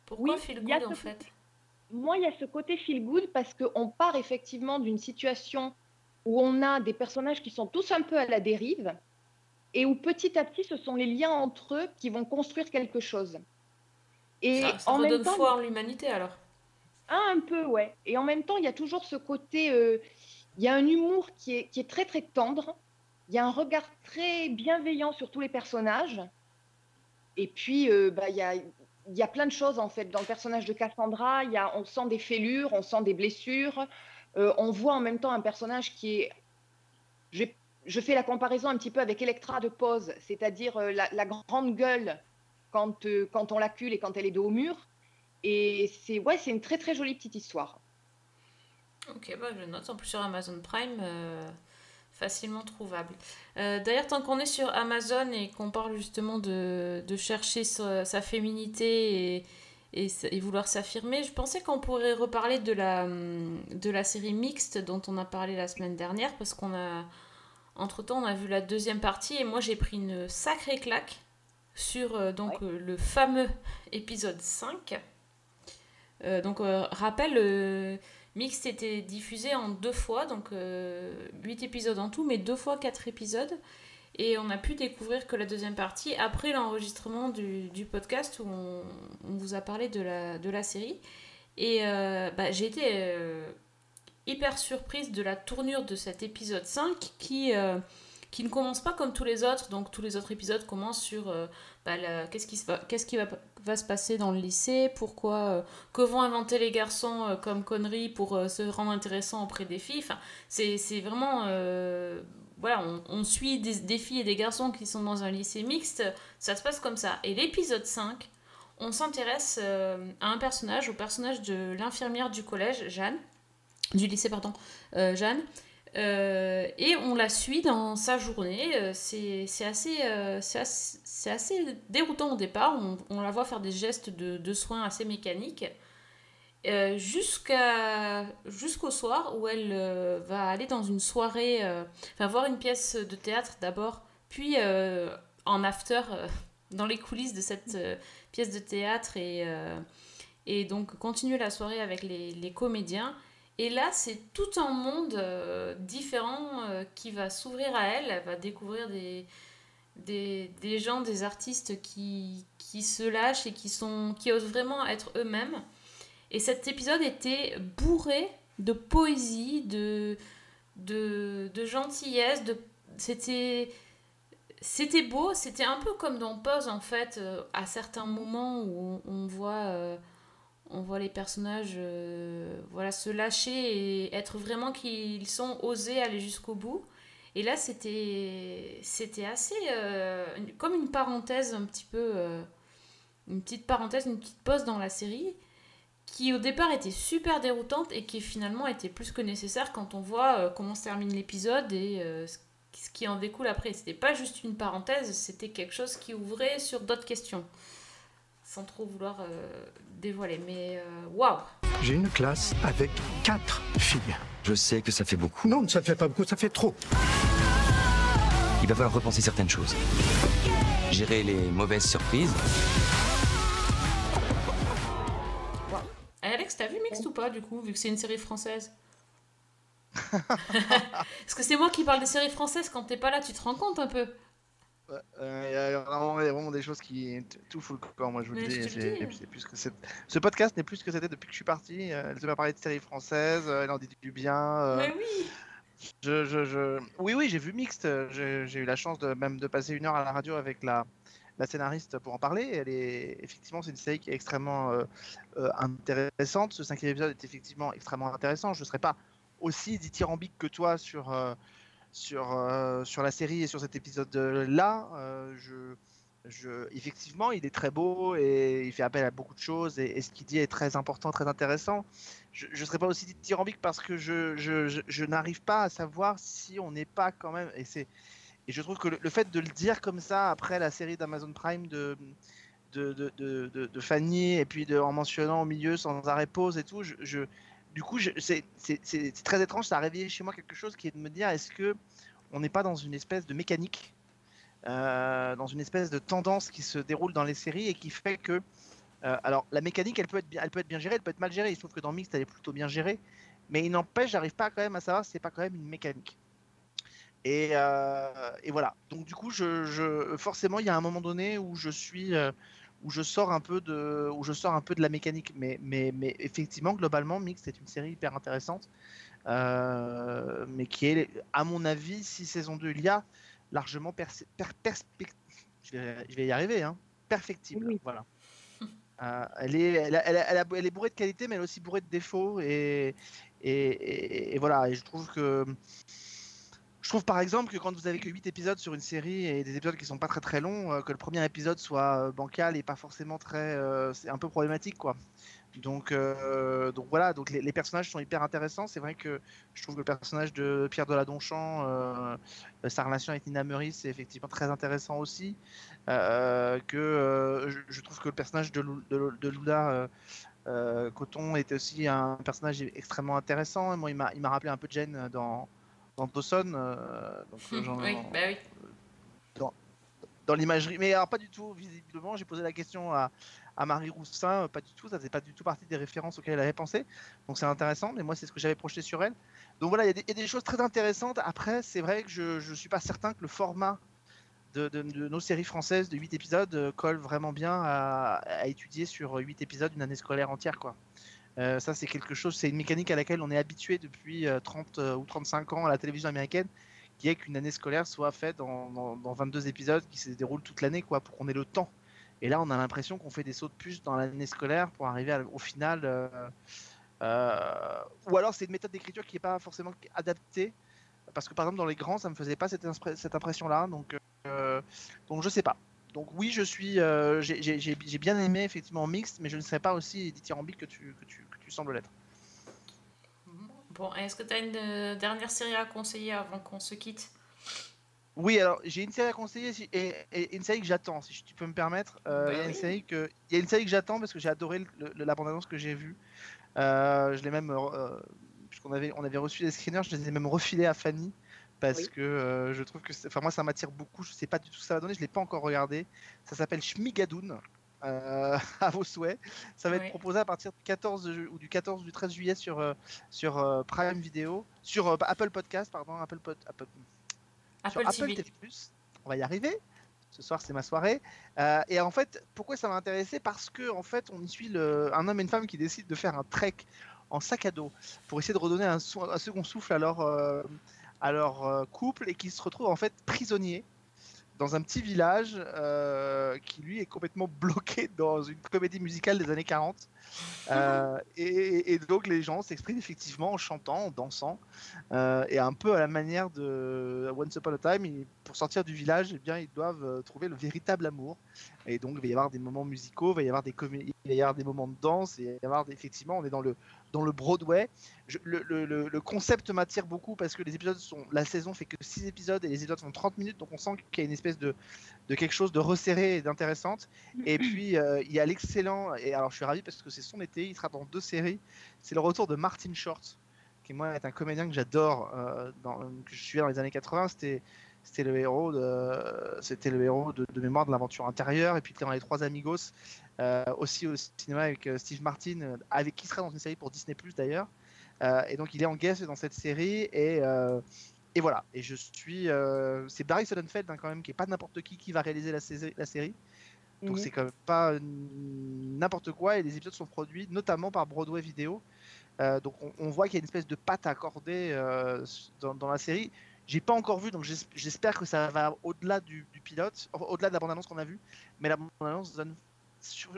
Pourquoi feel y a good en fait? Moi, il y a ce côté feel good parce qu'on part effectivement d'une situation où on a des personnages qui sont tous un peu à la dérive et où petit à petit, ce sont les liens entre eux qui vont construire quelque chose. Et Ça, ça en même redonne temps, foi en l'humanité alors. Ah, un peu, ouais. Et en même temps, il y a toujours ce côté. euh, il y a un humour qui est, très, très tendre. Il y a un regard très bienveillant sur tous les personnages. Et puis, euh, bah, il y a, plein de choses, en fait. Dans le personnage de Cassandra, il y a, on sent des fêlures, on sent des blessures. Euh, on voit en même temps un personnage qui est. Je fais la comparaison un petit peu avec Electra de Pose, c'est-à-dire euh, la, la grande gueule quand, quand on l'accule et quand elle est dos au mur. Et c'est ouais, c'est une très très jolie petite histoire. Ok, bah je note en plus sur Amazon Prime, euh, facilement trouvable. Euh, D'ailleurs, tant qu'on est sur Amazon et qu'on parle justement de, de chercher sa, sa féminité et, et, vouloir s'affirmer, je pensais qu'on pourrait reparler de la, de la série mixte dont on a parlé la semaine dernière parce qu'on a, entre temps, on a vu la deuxième partie et moi j'ai pris une sacrée claque sur euh, donc euh, le fameux épisode 5. Euh, donc, rappel, euh, Mixte était diffusé en deux fois, donc 8 épisodes en tout, mais deux fois 4 épisodes. Et on a pu découvrir que la deuxième partie, après l'enregistrement du, podcast où on, vous a parlé de la, série. Et euh, bah, j'ai été euh, hyper surprise de la tournure de cet épisode 5 qui, euh, qui ne commence pas comme tous les autres. Donc tous les autres épisodes commencent sur euh, bah, qu'est-ce qui, va, qu'est-ce qui va, va se passer dans le lycée, pourquoi, euh, que vont inventer les garçons euh, comme conneries pour euh, se rendre intéressants auprès des filles. Enfin, c'est, vraiment... voilà, on, suit des, des filles et des garçons qui sont dans un lycée mixte, ça se passe comme ça. Et l'épisode 5, on s'intéresse à un personnage, au personnage de l'infirmière du collège, Jeanne, du lycée, pardon, Jeanne. Euh, et on la suit dans sa journée. Euh, C'est assez, euh, assez, déroutant au départ. On, la voit faire des gestes de, soins assez mécaniques. Euh, jusqu'au soir où elle euh, va aller dans une soirée, enfin voir une pièce de théâtre d'abord, puis en after dans les coulisses de cette pièce de théâtre et, et donc continuer la soirée avec les comédiens. Et là, c'est tout un monde euh, différent euh, qui va s'ouvrir à elle. Elle va découvrir des, des, gens, des artistes qui, qui se lâchent et qui, sont, qui osent vraiment être eux-mêmes. Et cet épisode était bourré de poésie, de, de, gentillesse, c'était, beau, c'était un peu comme dans Pause en fait, euh, à certains moments où on, voit, on voit les personnages euh, voilà, se lâcher et être vraiment qu'ils sont osés aller jusqu'au bout. Et là, c'était, assez euh, comme une parenthèse un petit peu, euh, une petite parenthèse, une petite pause dans la série qui au départ était super déroutante et qui finalement était plus que nécessaire quand on voit comment se termine l'épisode et ce qui en découle après. C'était pas juste une parenthèse, c'était quelque chose qui ouvrait sur d'autres questions. Sans trop vouloir euh, dévoiler. Mais euh, waouh! J'ai une classe avec quatre filles. Je sais que ça fait beaucoup. Non, ça fait pas beaucoup, ça fait trop. Il va falloir repenser certaines choses. Gérer les mauvaises surprises. Alex, t'as vu Mixed ou pas du coup, vu que c'est une série française? Parce que c'est moi qui parle des séries françaises quand t'es pas là, tu te rends compte un peu Il y a vraiment, des choses qui tout fout le corps, moi je vous le dis. te c'est plus que Ce podcast n'est plus ce que c'était depuis que je suis parti. Euh, Elle m'a parlé de séries françaises, euh, elle en dit du bien. euh, Mais oui je, je, je- Oui, oui, j'ai vu Mixte. J'ai j'ai eu la chance de même de passer une heure à la radio avec la, la scénariste pour en parler. Elle est effectivement, c'est une série qui est extrêmement euh, euh, intéressante. Ce cinquième épisode est effectivement extrêmement intéressant. Je ne serais pas aussi dithyrambique que toi sur euh, sur euh, sur la série et sur cet épisode-là. Euh, je je, effectivement, il est très beau et il fait appel à beaucoup de choses et, ce qu'il dit est très important, très intéressant. Je ne serais pas aussi dithyrambique parce que je, je, je, n'arrive pas à savoir si on n'est pas quand même. Et, c'est, et je trouve que le, fait de le dire comme ça après la série d'Amazon Prime de, de, de, de, de- Fanny et puis de, en mentionnant au milieu sans arrêt pause et tout, je- du coup, c'est, très étrange. Ça a réveillé chez moi quelque chose qui est de me dire est-ce que on n'est pas dans une espèce de mécanique euh, dans une espèce de tendance qui se déroule dans les séries et qui fait que euh, alors la mécanique elle peut être bien, elle peut être bien gérée, elle peut être mal gérée. Il se trouve que dans Mixed elle est plutôt bien gérée, mais il n'empêche, j'arrive pas quand même à savoir si c'est pas quand même une mécanique. Et, euh, voilà. Donc du coup, je, forcément, il y a un moment donné où je suis, où je sors un peu de, où je sors un peu de la mécanique. Mais, mais, mais effectivement, globalement, Mixed est une série hyper intéressante, euh, mais qui est, à mon avis, si saison 2 il y a, largement per- je vais, je vais y arriver, hein, perfectible. Voilà. Euh, elle, est, elle, a- elle a- elle a- elle est bourrée de qualité, mais elle est aussi bourrée de défauts. Et, et, et- et voilà. Et je trouve que. Je trouve par exemple que quand vous avez que 8 épisodes sur une série et des épisodes qui sont pas très très longs, euh, que le premier épisode soit euh, bancal et pas forcément très. euh, c'est un peu problématique quoi. Donc, euh, donc voilà, donc les, personnages sont hyper intéressants. C'est vrai que je trouve que le personnage de Pierre euh, euh, sa relation avec Nina Meurice, c'est effectivement très intéressant aussi. Que je, trouve que le personnage de, de, de Lula Coton est aussi un personnage extrêmement intéressant. Moi, il m'a rappelé un peu Jen dans, dans Dawson. euh, donc, euh, Oui, bah oui. dans, dans l'imagerie. Mais alors, pas du tout, visiblement, j'ai posé la question à, à Marie Roussin, euh, pas du tout, ça faisait pas du tout partie des références auxquelles elle avait pensé. Donc c'est intéressant, mais moi, c'est ce que j'avais projeté sur elle. Donc voilà, il y, a des- il y a des choses très intéressantes. Après, c'est vrai que je ne suis pas certain que le format de, de- de nos séries françaises de 8 épisodes colle vraiment bien à, à étudier sur 8 épisodes une année scolaire entière. quoi. Euh, ça, c'est quelque chose, c'est une mécanique à laquelle on est habitué depuis euh, 30 euh, ou 35 ans à la télévision américaine, qui est qu'une année scolaire soit faite dans, dans- dans 22 épisodes qui se déroulent toute l'année, quoi, pour qu'on ait le temps. Et là, on a l'impression qu'on fait des sauts de puce dans l'année scolaire pour arriver au final. euh, euh, ou alors, c'est une méthode d'écriture qui n'est pas forcément adaptée. Parce que par exemple, dans les grands, ça me faisait pas cette, cette impression-là. Donc, euh, donc, je sais pas. Donc, oui, je suis. euh, j'ai- bien aimé effectivement Mixed, mais je ne serais pas aussi dithyrambique que tu, que tu, que tu sembles l'être. Bon, est-ce que tu as une euh, dernière série à conseiller avant qu'on se quitte? Oui, alors j'ai une série à conseiller et, et une série que j'attends, si tu peux me permettre. Euh, Bah il y a une série que il y a une série que j'attends parce que j'ai adoré le, le- la bande-annonce que j'ai vue. Euh, je l'ai même puisqu'on avait on avait reçu des screeners, je les ai même refilés à Fanny parce Oui. que euh, je trouve que enfin moi ça m'attire beaucoup. Je sais pas du tout ce que ça va donner, je l'ai pas encore regardé. Ça s'appelle Schmigadoon. euh, à vos souhaits. Ça va être proposé à partir du 14 ju- ou du 14 ou du 13 juillet sur euh, sur Prime Video, sur Apple Podcast pardon, Apple Pod, Apple, sur Apple Apple TV. TV+. On va y arriver. Ce soir, c'est ma soirée. Euh, et en fait, pourquoi ça m'a intéressé? Parce que en fait, on y suit le- un homme et une femme qui décident de faire un trek en sac à dos pour essayer de redonner un second souffle à leur, euh, à leur couple et qui se retrouvent en fait prisonniers dans un petit village euh, qui lui est complètement bloqué dans une comédie musicale des années 40. Euh, et, et donc les gens s'expriment effectivement en chantant, en dansant, euh, et un peu à la manière de Once Upon a Time, pour sortir du village, eh bien, ils doivent euh, trouver le véritable amour. Et donc il va y avoir des moments musicaux, il va y avoir des, comé- il va y avoir des moments de danse, et il va y avoir des- effectivement, on est dans le, dans le Broadway. Je- le, le- le- le concept m'attire beaucoup parce que les épisodes sont, la saison fait que 6 épisodes et les épisodes font 30 minutes, donc on sent qu'il y a une espèce de, de quelque chose de resserré et d'intéressante. Et puis euh, il y a l'excellent, et alors je suis ravi parce que c'est son été, il sera dans deux séries. C'est le retour de Martin Short, qui moi est un comédien que j'adore, euh, que je suivais dans les années 80. C'était c'était le héros de c'était le héros de, mémoire de l'aventure intérieure et puis dans les trois amigos euh, aussi au cinéma avec euh, Steve Martin avec qui sera dans une série pour Disney Plus d'ailleurs et donc il est en guest dans cette série et, et voilà. Et je suis, c'est Barry Sonnenfeld hein, quand même qui est pas n'importe qui qui va réaliser la série. Donc Mhm. c'est quand même pas n'importe quoi et les épisodes sont produits notamment par Broadway Video. Euh, donc on, on voit qu'il y a une espèce de patte accordée euh, dans, dans la série. J'ai pas encore vu, donc j'es- j'espère que ça va au-delà du, du pilote, enfin, au-delà de la bande-annonce qu'on a vue. Mais la bande-annonce donne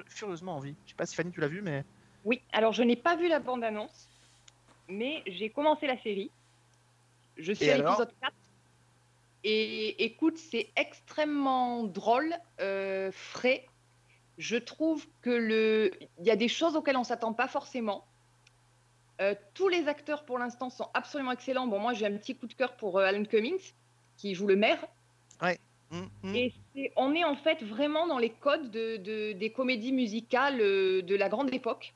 furieusement envie. Je sais pas si Fanny tu l'as vu, mais Oui, alors je n'ai pas vu la bande-annonce, mais j'ai commencé la série. Je suis Et à l'épisode 4. Et écoute, c'est extrêmement drôle, euh, frais. Je trouve que le... il y a des choses auxquelles on s'attend pas forcément. Euh, tous les acteurs pour l'instant sont absolument excellents. Bon, moi j'ai un petit coup de cœur pour euh, Alan Cummings, qui joue le maire. ouais. Mm, mm. Et on est en fait vraiment dans les codes de, de- des comédies musicales de la grande époque.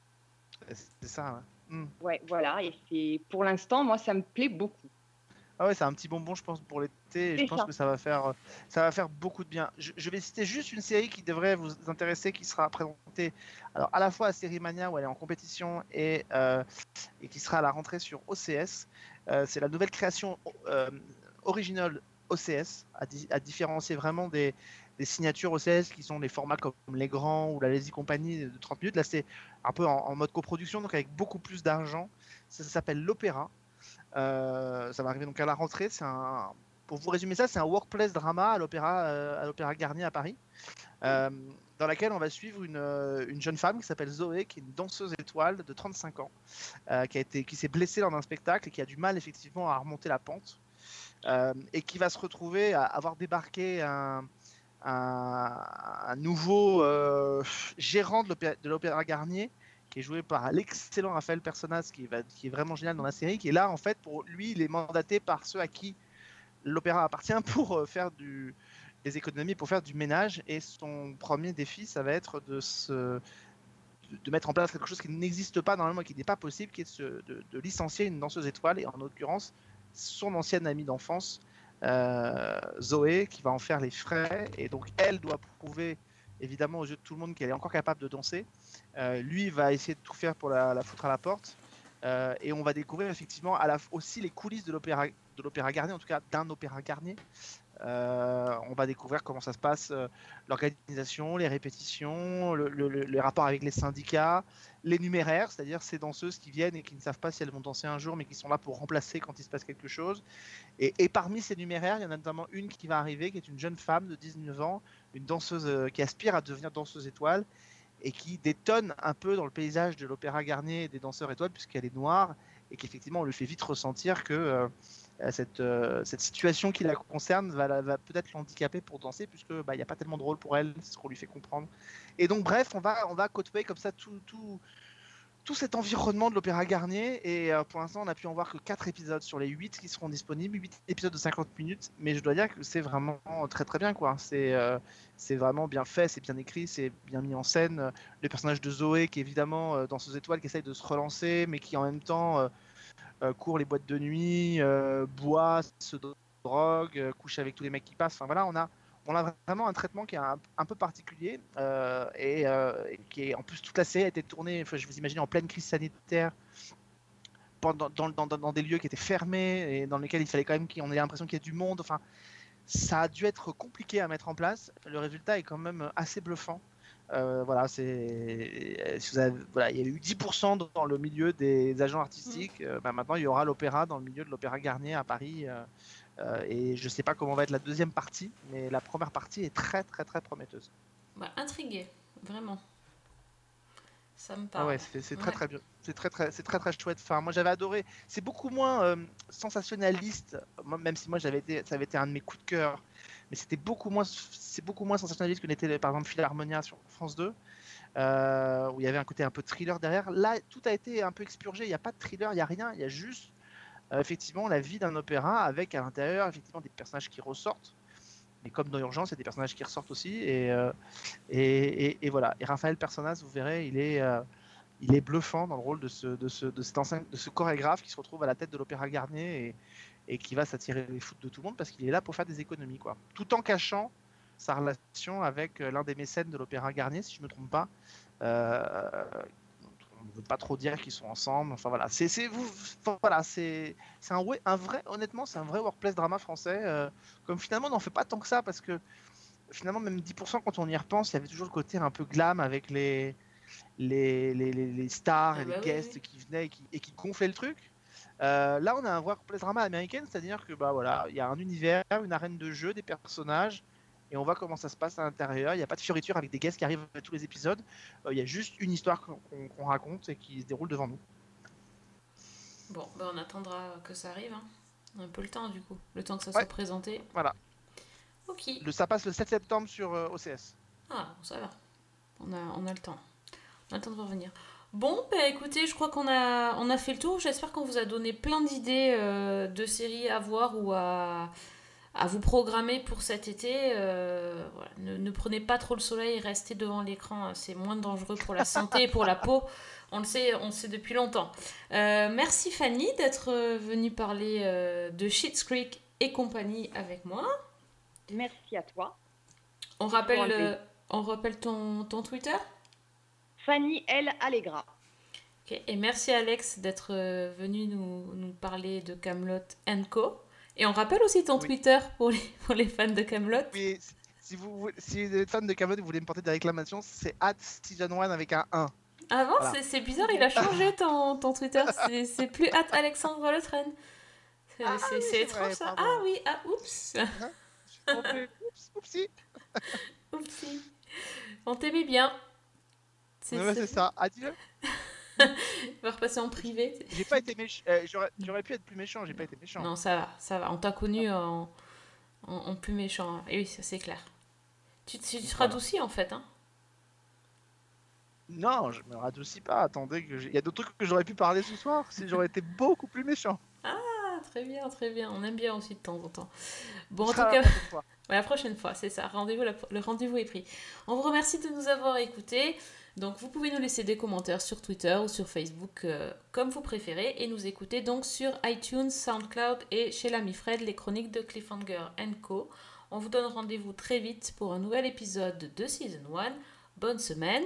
c'est ça. ouais. Mm. Ouais, voilà. Et c'est pour l'instant, moi, ça me plaît beaucoup. Ah ouais, c'est un petit bonbon, je pense, pour l'été. Et je pense ça. que ça va faire, euh, ça va faire beaucoup de bien. Je, je vais citer juste une série qui devrait vous intéresser, qui sera présentée alors à la fois à Série Mania où elle est en compétition et, euh, et qui sera à la rentrée sur OCS. Euh, c'est la nouvelle création euh, originale OCS, à, di- à différencier vraiment des, des signatures OCS qui sont les formats comme Les Grands ou la Lazy Company de 30 minutes. Là, c'est un peu en, en mode coproduction, donc avec beaucoup plus d'argent. Ça, ça s'appelle l'Opéra. Euh, ça va arriver donc à la rentrée. C'est un, pour vous résumer ça, c'est un workplace drama à l'opéra, euh, à l'opéra Garnier à Paris, euh, dans laquelle on va suivre une, une jeune femme qui s'appelle Zoé, qui est une danseuse étoile de 35 ans, qui a été, qui s'est blessée lors d'un spectacle et qui a du mal effectivement à remonter la pente, et qui va se retrouver à avoir débarqué un, un, un nouveau gérant de l'opéra- de l'opéra Garnier qui joué par l'excellent Raphaël Personas, qui, qui est vraiment génial dans la série, qui est là, en fait, pour lui, il est mandaté par ceux à qui l'opéra appartient pour euh, faire des économies, pour faire du ménage. Et son premier défi, ça va être de mettre en place quelque chose qui n'existe pas normalement, qui n'est pas possible, qui est de licencier une danseuse étoile, et en l'occurrence, son ancienne amie d'enfance, euh, Zoé, qui va en faire les frais. Et donc, elle doit prouver, évidemment, aux yeux de tout le monde qu'elle est encore capable de danser. Euh, lui va essayer de tout faire pour la, foutre à la porte. Euh, et on va découvrir effectivement aussi les coulisses de l'opéra de l'opéra Garnier, en tout cas d'un opéra Garnier. Euh, on va découvrir comment ça se passe, l'organisation, les répétitions, le- le- le- les rapports avec les syndicats, les numéraires, c'est-à-dire ces danseuses qui viennent et qui ne savent pas si elles vont danser un jour, mais qui sont là pour remplacer quand il se passe quelque chose. Et parmi ces numéraires, il y en a notamment une qui va arriver, qui est une jeune femme de 19 ans, une danseuse euh, qui aspire à devenir danseuse étoile et qui détonne un peu dans le paysage de l'opéra Garnier et des danseurs étoiles puisqu'elle est noire et qu'effectivement on lui fait vite ressentir que euh, euh, cette, cette situation qui la concerne va, va peut-être l'handicaper pour danser puisque bah, il n'y a pas tellement de rôle pour elle, c'est ce qu'on lui fait comprendre. Et donc bref, on va, on va côtoyer comme ça tout, tout, tout cet environnement de l'opéra Garnier et euh, pour l'instant on a pu en voir que 4 épisodes sur les 8 qui seront disponibles, 8 épisodes de 50 minutes, mais je dois dire que c'est vraiment très très bien quoi. C'est euh, c'est vraiment bien fait, c'est bien écrit, c'est bien mis en scène. Le personnage de Zoé qui évidemment euh, dans ses étoiles qui essaye de se relancer mais qui en même temps court les boîtes de nuit, boit, se drogue, couche avec tous les mecs qui passent. Enfin voilà, on a on a vraiment un traitement qui est un, un peu particulier euh, et, euh, et qui est en plus toute la série a été tournée, je vous imagine en pleine crise sanitaire, pendant, dans, dans- dans- dans des lieux qui étaient fermés et dans lesquels il fallait quand même qu'on ait l'impression qu'il y ait du monde. Enfin, ça a dû être compliqué à mettre en place. Le résultat est quand même assez bluffant. Euh, voilà, c'est, si vous avez- voilà, il y a eu 10% dans le milieu des agents artistiques. Euh, bah, maintenant, il y aura l'opéra dans le milieu de l'opéra Garnier à Paris. euh, euh, et je sais pas comment va être la deuxième partie, mais la première partie est très très très prometteuse. Bah, intrigué, vraiment. Ça me Ah parle. ouais, c'est très Ouais. très bien. C'est très très c'est très très chouette. Enfin, moi j'avais adoré. C'est beaucoup moins euh, sensationnaliste, même si moi j'avais été ça avait été un de mes coups de cœur, mais c'était beaucoup moins c'est beaucoup moins sensationnaliste que n'était par exemple Philharmonia sur France 2. euh, où il y avait un côté un peu thriller derrière. Là, tout a été un peu expurgé. Il n'y a pas de thriller, il n'y a rien. Il y a juste effectivement la vie d'un opéra avec à l'intérieur effectivement des personnages qui ressortent. Mais comme dans Urgence, il y a des personnages qui ressortent aussi. Et, euh, voilà. Et Raphaël Personas, vous verrez, il est, euh, bluffant dans le rôle de ce, cet de ce chorégraphe qui se retrouve à la tête de l'Opéra Garnier et, qui va s'attirer les foutes de tout le monde parce qu'il est là pour faire des économies. Quoi. Tout en cachant sa relation avec euh, l'un des mécènes de l'Opéra Garnier, si je ne me trompe pas. Euh, on ne veut pas trop dire qu'ils sont ensemble. Enfin voilà, c'est c'est vous voilà, c'est c'est un vrai honnêtement, c'est un vrai workplace drama français euh, comme finalement on n'en fait pas tant que ça parce que finalement même 10% quand on y repense, il y avait toujours le côté un peu glam avec les les, les, les- les stars Ah et bah les oui, guests oui. qui venaient et qui, et qui gonflaient le truc. Euh, là, on a un workplace drama américaine, c'est-à-dire que bah voilà, il y a un univers, une arène de jeu, des personnages, et on voit comment ça se passe à l'intérieur. Il n'y a pas de fioriture avec des guests qui arrivent à tous les épisodes. Euh, Il y a juste une histoire qu'on raconte et qui se déroule devant nous. Bon, ben on attendra que ça arrive. hein. On a un peu le temps du coup. Le temps que ça Ouais. soit présenté. Voilà. Ok. Le, ça passe le 7 septembre sur euh, OCS. Ah, bon, ça va. On a, on a le temps. On a le temps de revenir. Bon, bah écoutez, je crois qu'on a, on a fait le tour. J'espère qu'on vous a donné plein d'idées euh, de séries à voir ou à, à vous programmer pour cet été. Euh, voilà. ne, ne prenez pas trop le soleil, restez devant l'écran. C'est moins dangereux pour la santé et pour la peau. On le sait, on le sait depuis longtemps. Euh, merci Fanny d'être euh, venue parler euh, de Schitt's Creek et compagnie avec moi. Merci à toi. On rappelle, on rappelle ton, ton Twitter? Fanny L. Allegra. Et merci Alex d'être venu nous, nous parler de Camelot Co. Et on rappelle aussi ton Twitter pour les, pour les fans de Camelot. Si- vous, si vous êtes fan de Camelot, vous voulez me porter des réclamations, c'est at Season 1 avec un 1. Avant, Voilà. c'est- bizarre, il a changé ton, ton Twitter. C'est- plus at Alexandre Le Train. C'est Ah oui, étrange vrai, ça. pardon. Ah oui, ah oups. Oups, oupsie. Oupsie. On t'aimait bien. Ouais, c'est ça. Ah, On va repasser en privé. J'ai pas été méchant. euh, J'aurais j'aurais pu être plus méchant, j'ai pas été méchant. Non, ça va, ça va. On t'a connu en, en, en plus méchant. Et oui, ça c'est clair. Tu, tu te radoucis en fait, hein Non, je me radoucis pas. Attendez, que j'ai- il y a d'autres trucs que j'aurais pu parler ce soir si j'aurais été beaucoup plus méchant. Ah, très bien, très bien. On aime bien aussi de temps en temps. Bon, en tout cas, la prochaine fois. Ouais, la prochaine fois, c'est ça. Rendez-vous, la- le rendez-vous est pris. On vous remercie de nous avoir écoutés. Donc, vous pouvez nous laisser des commentaires sur Twitter ou sur Facebook, euh, comme vous préférez, et nous écouter donc sur iTunes, SoundCloud et chez l'ami Fred, les chroniques de Cliffhanger Co. On vous donne rendez-vous très vite pour un nouvel épisode de Season 1. Bonne semaine.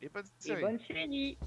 Et bonne Et bonne série.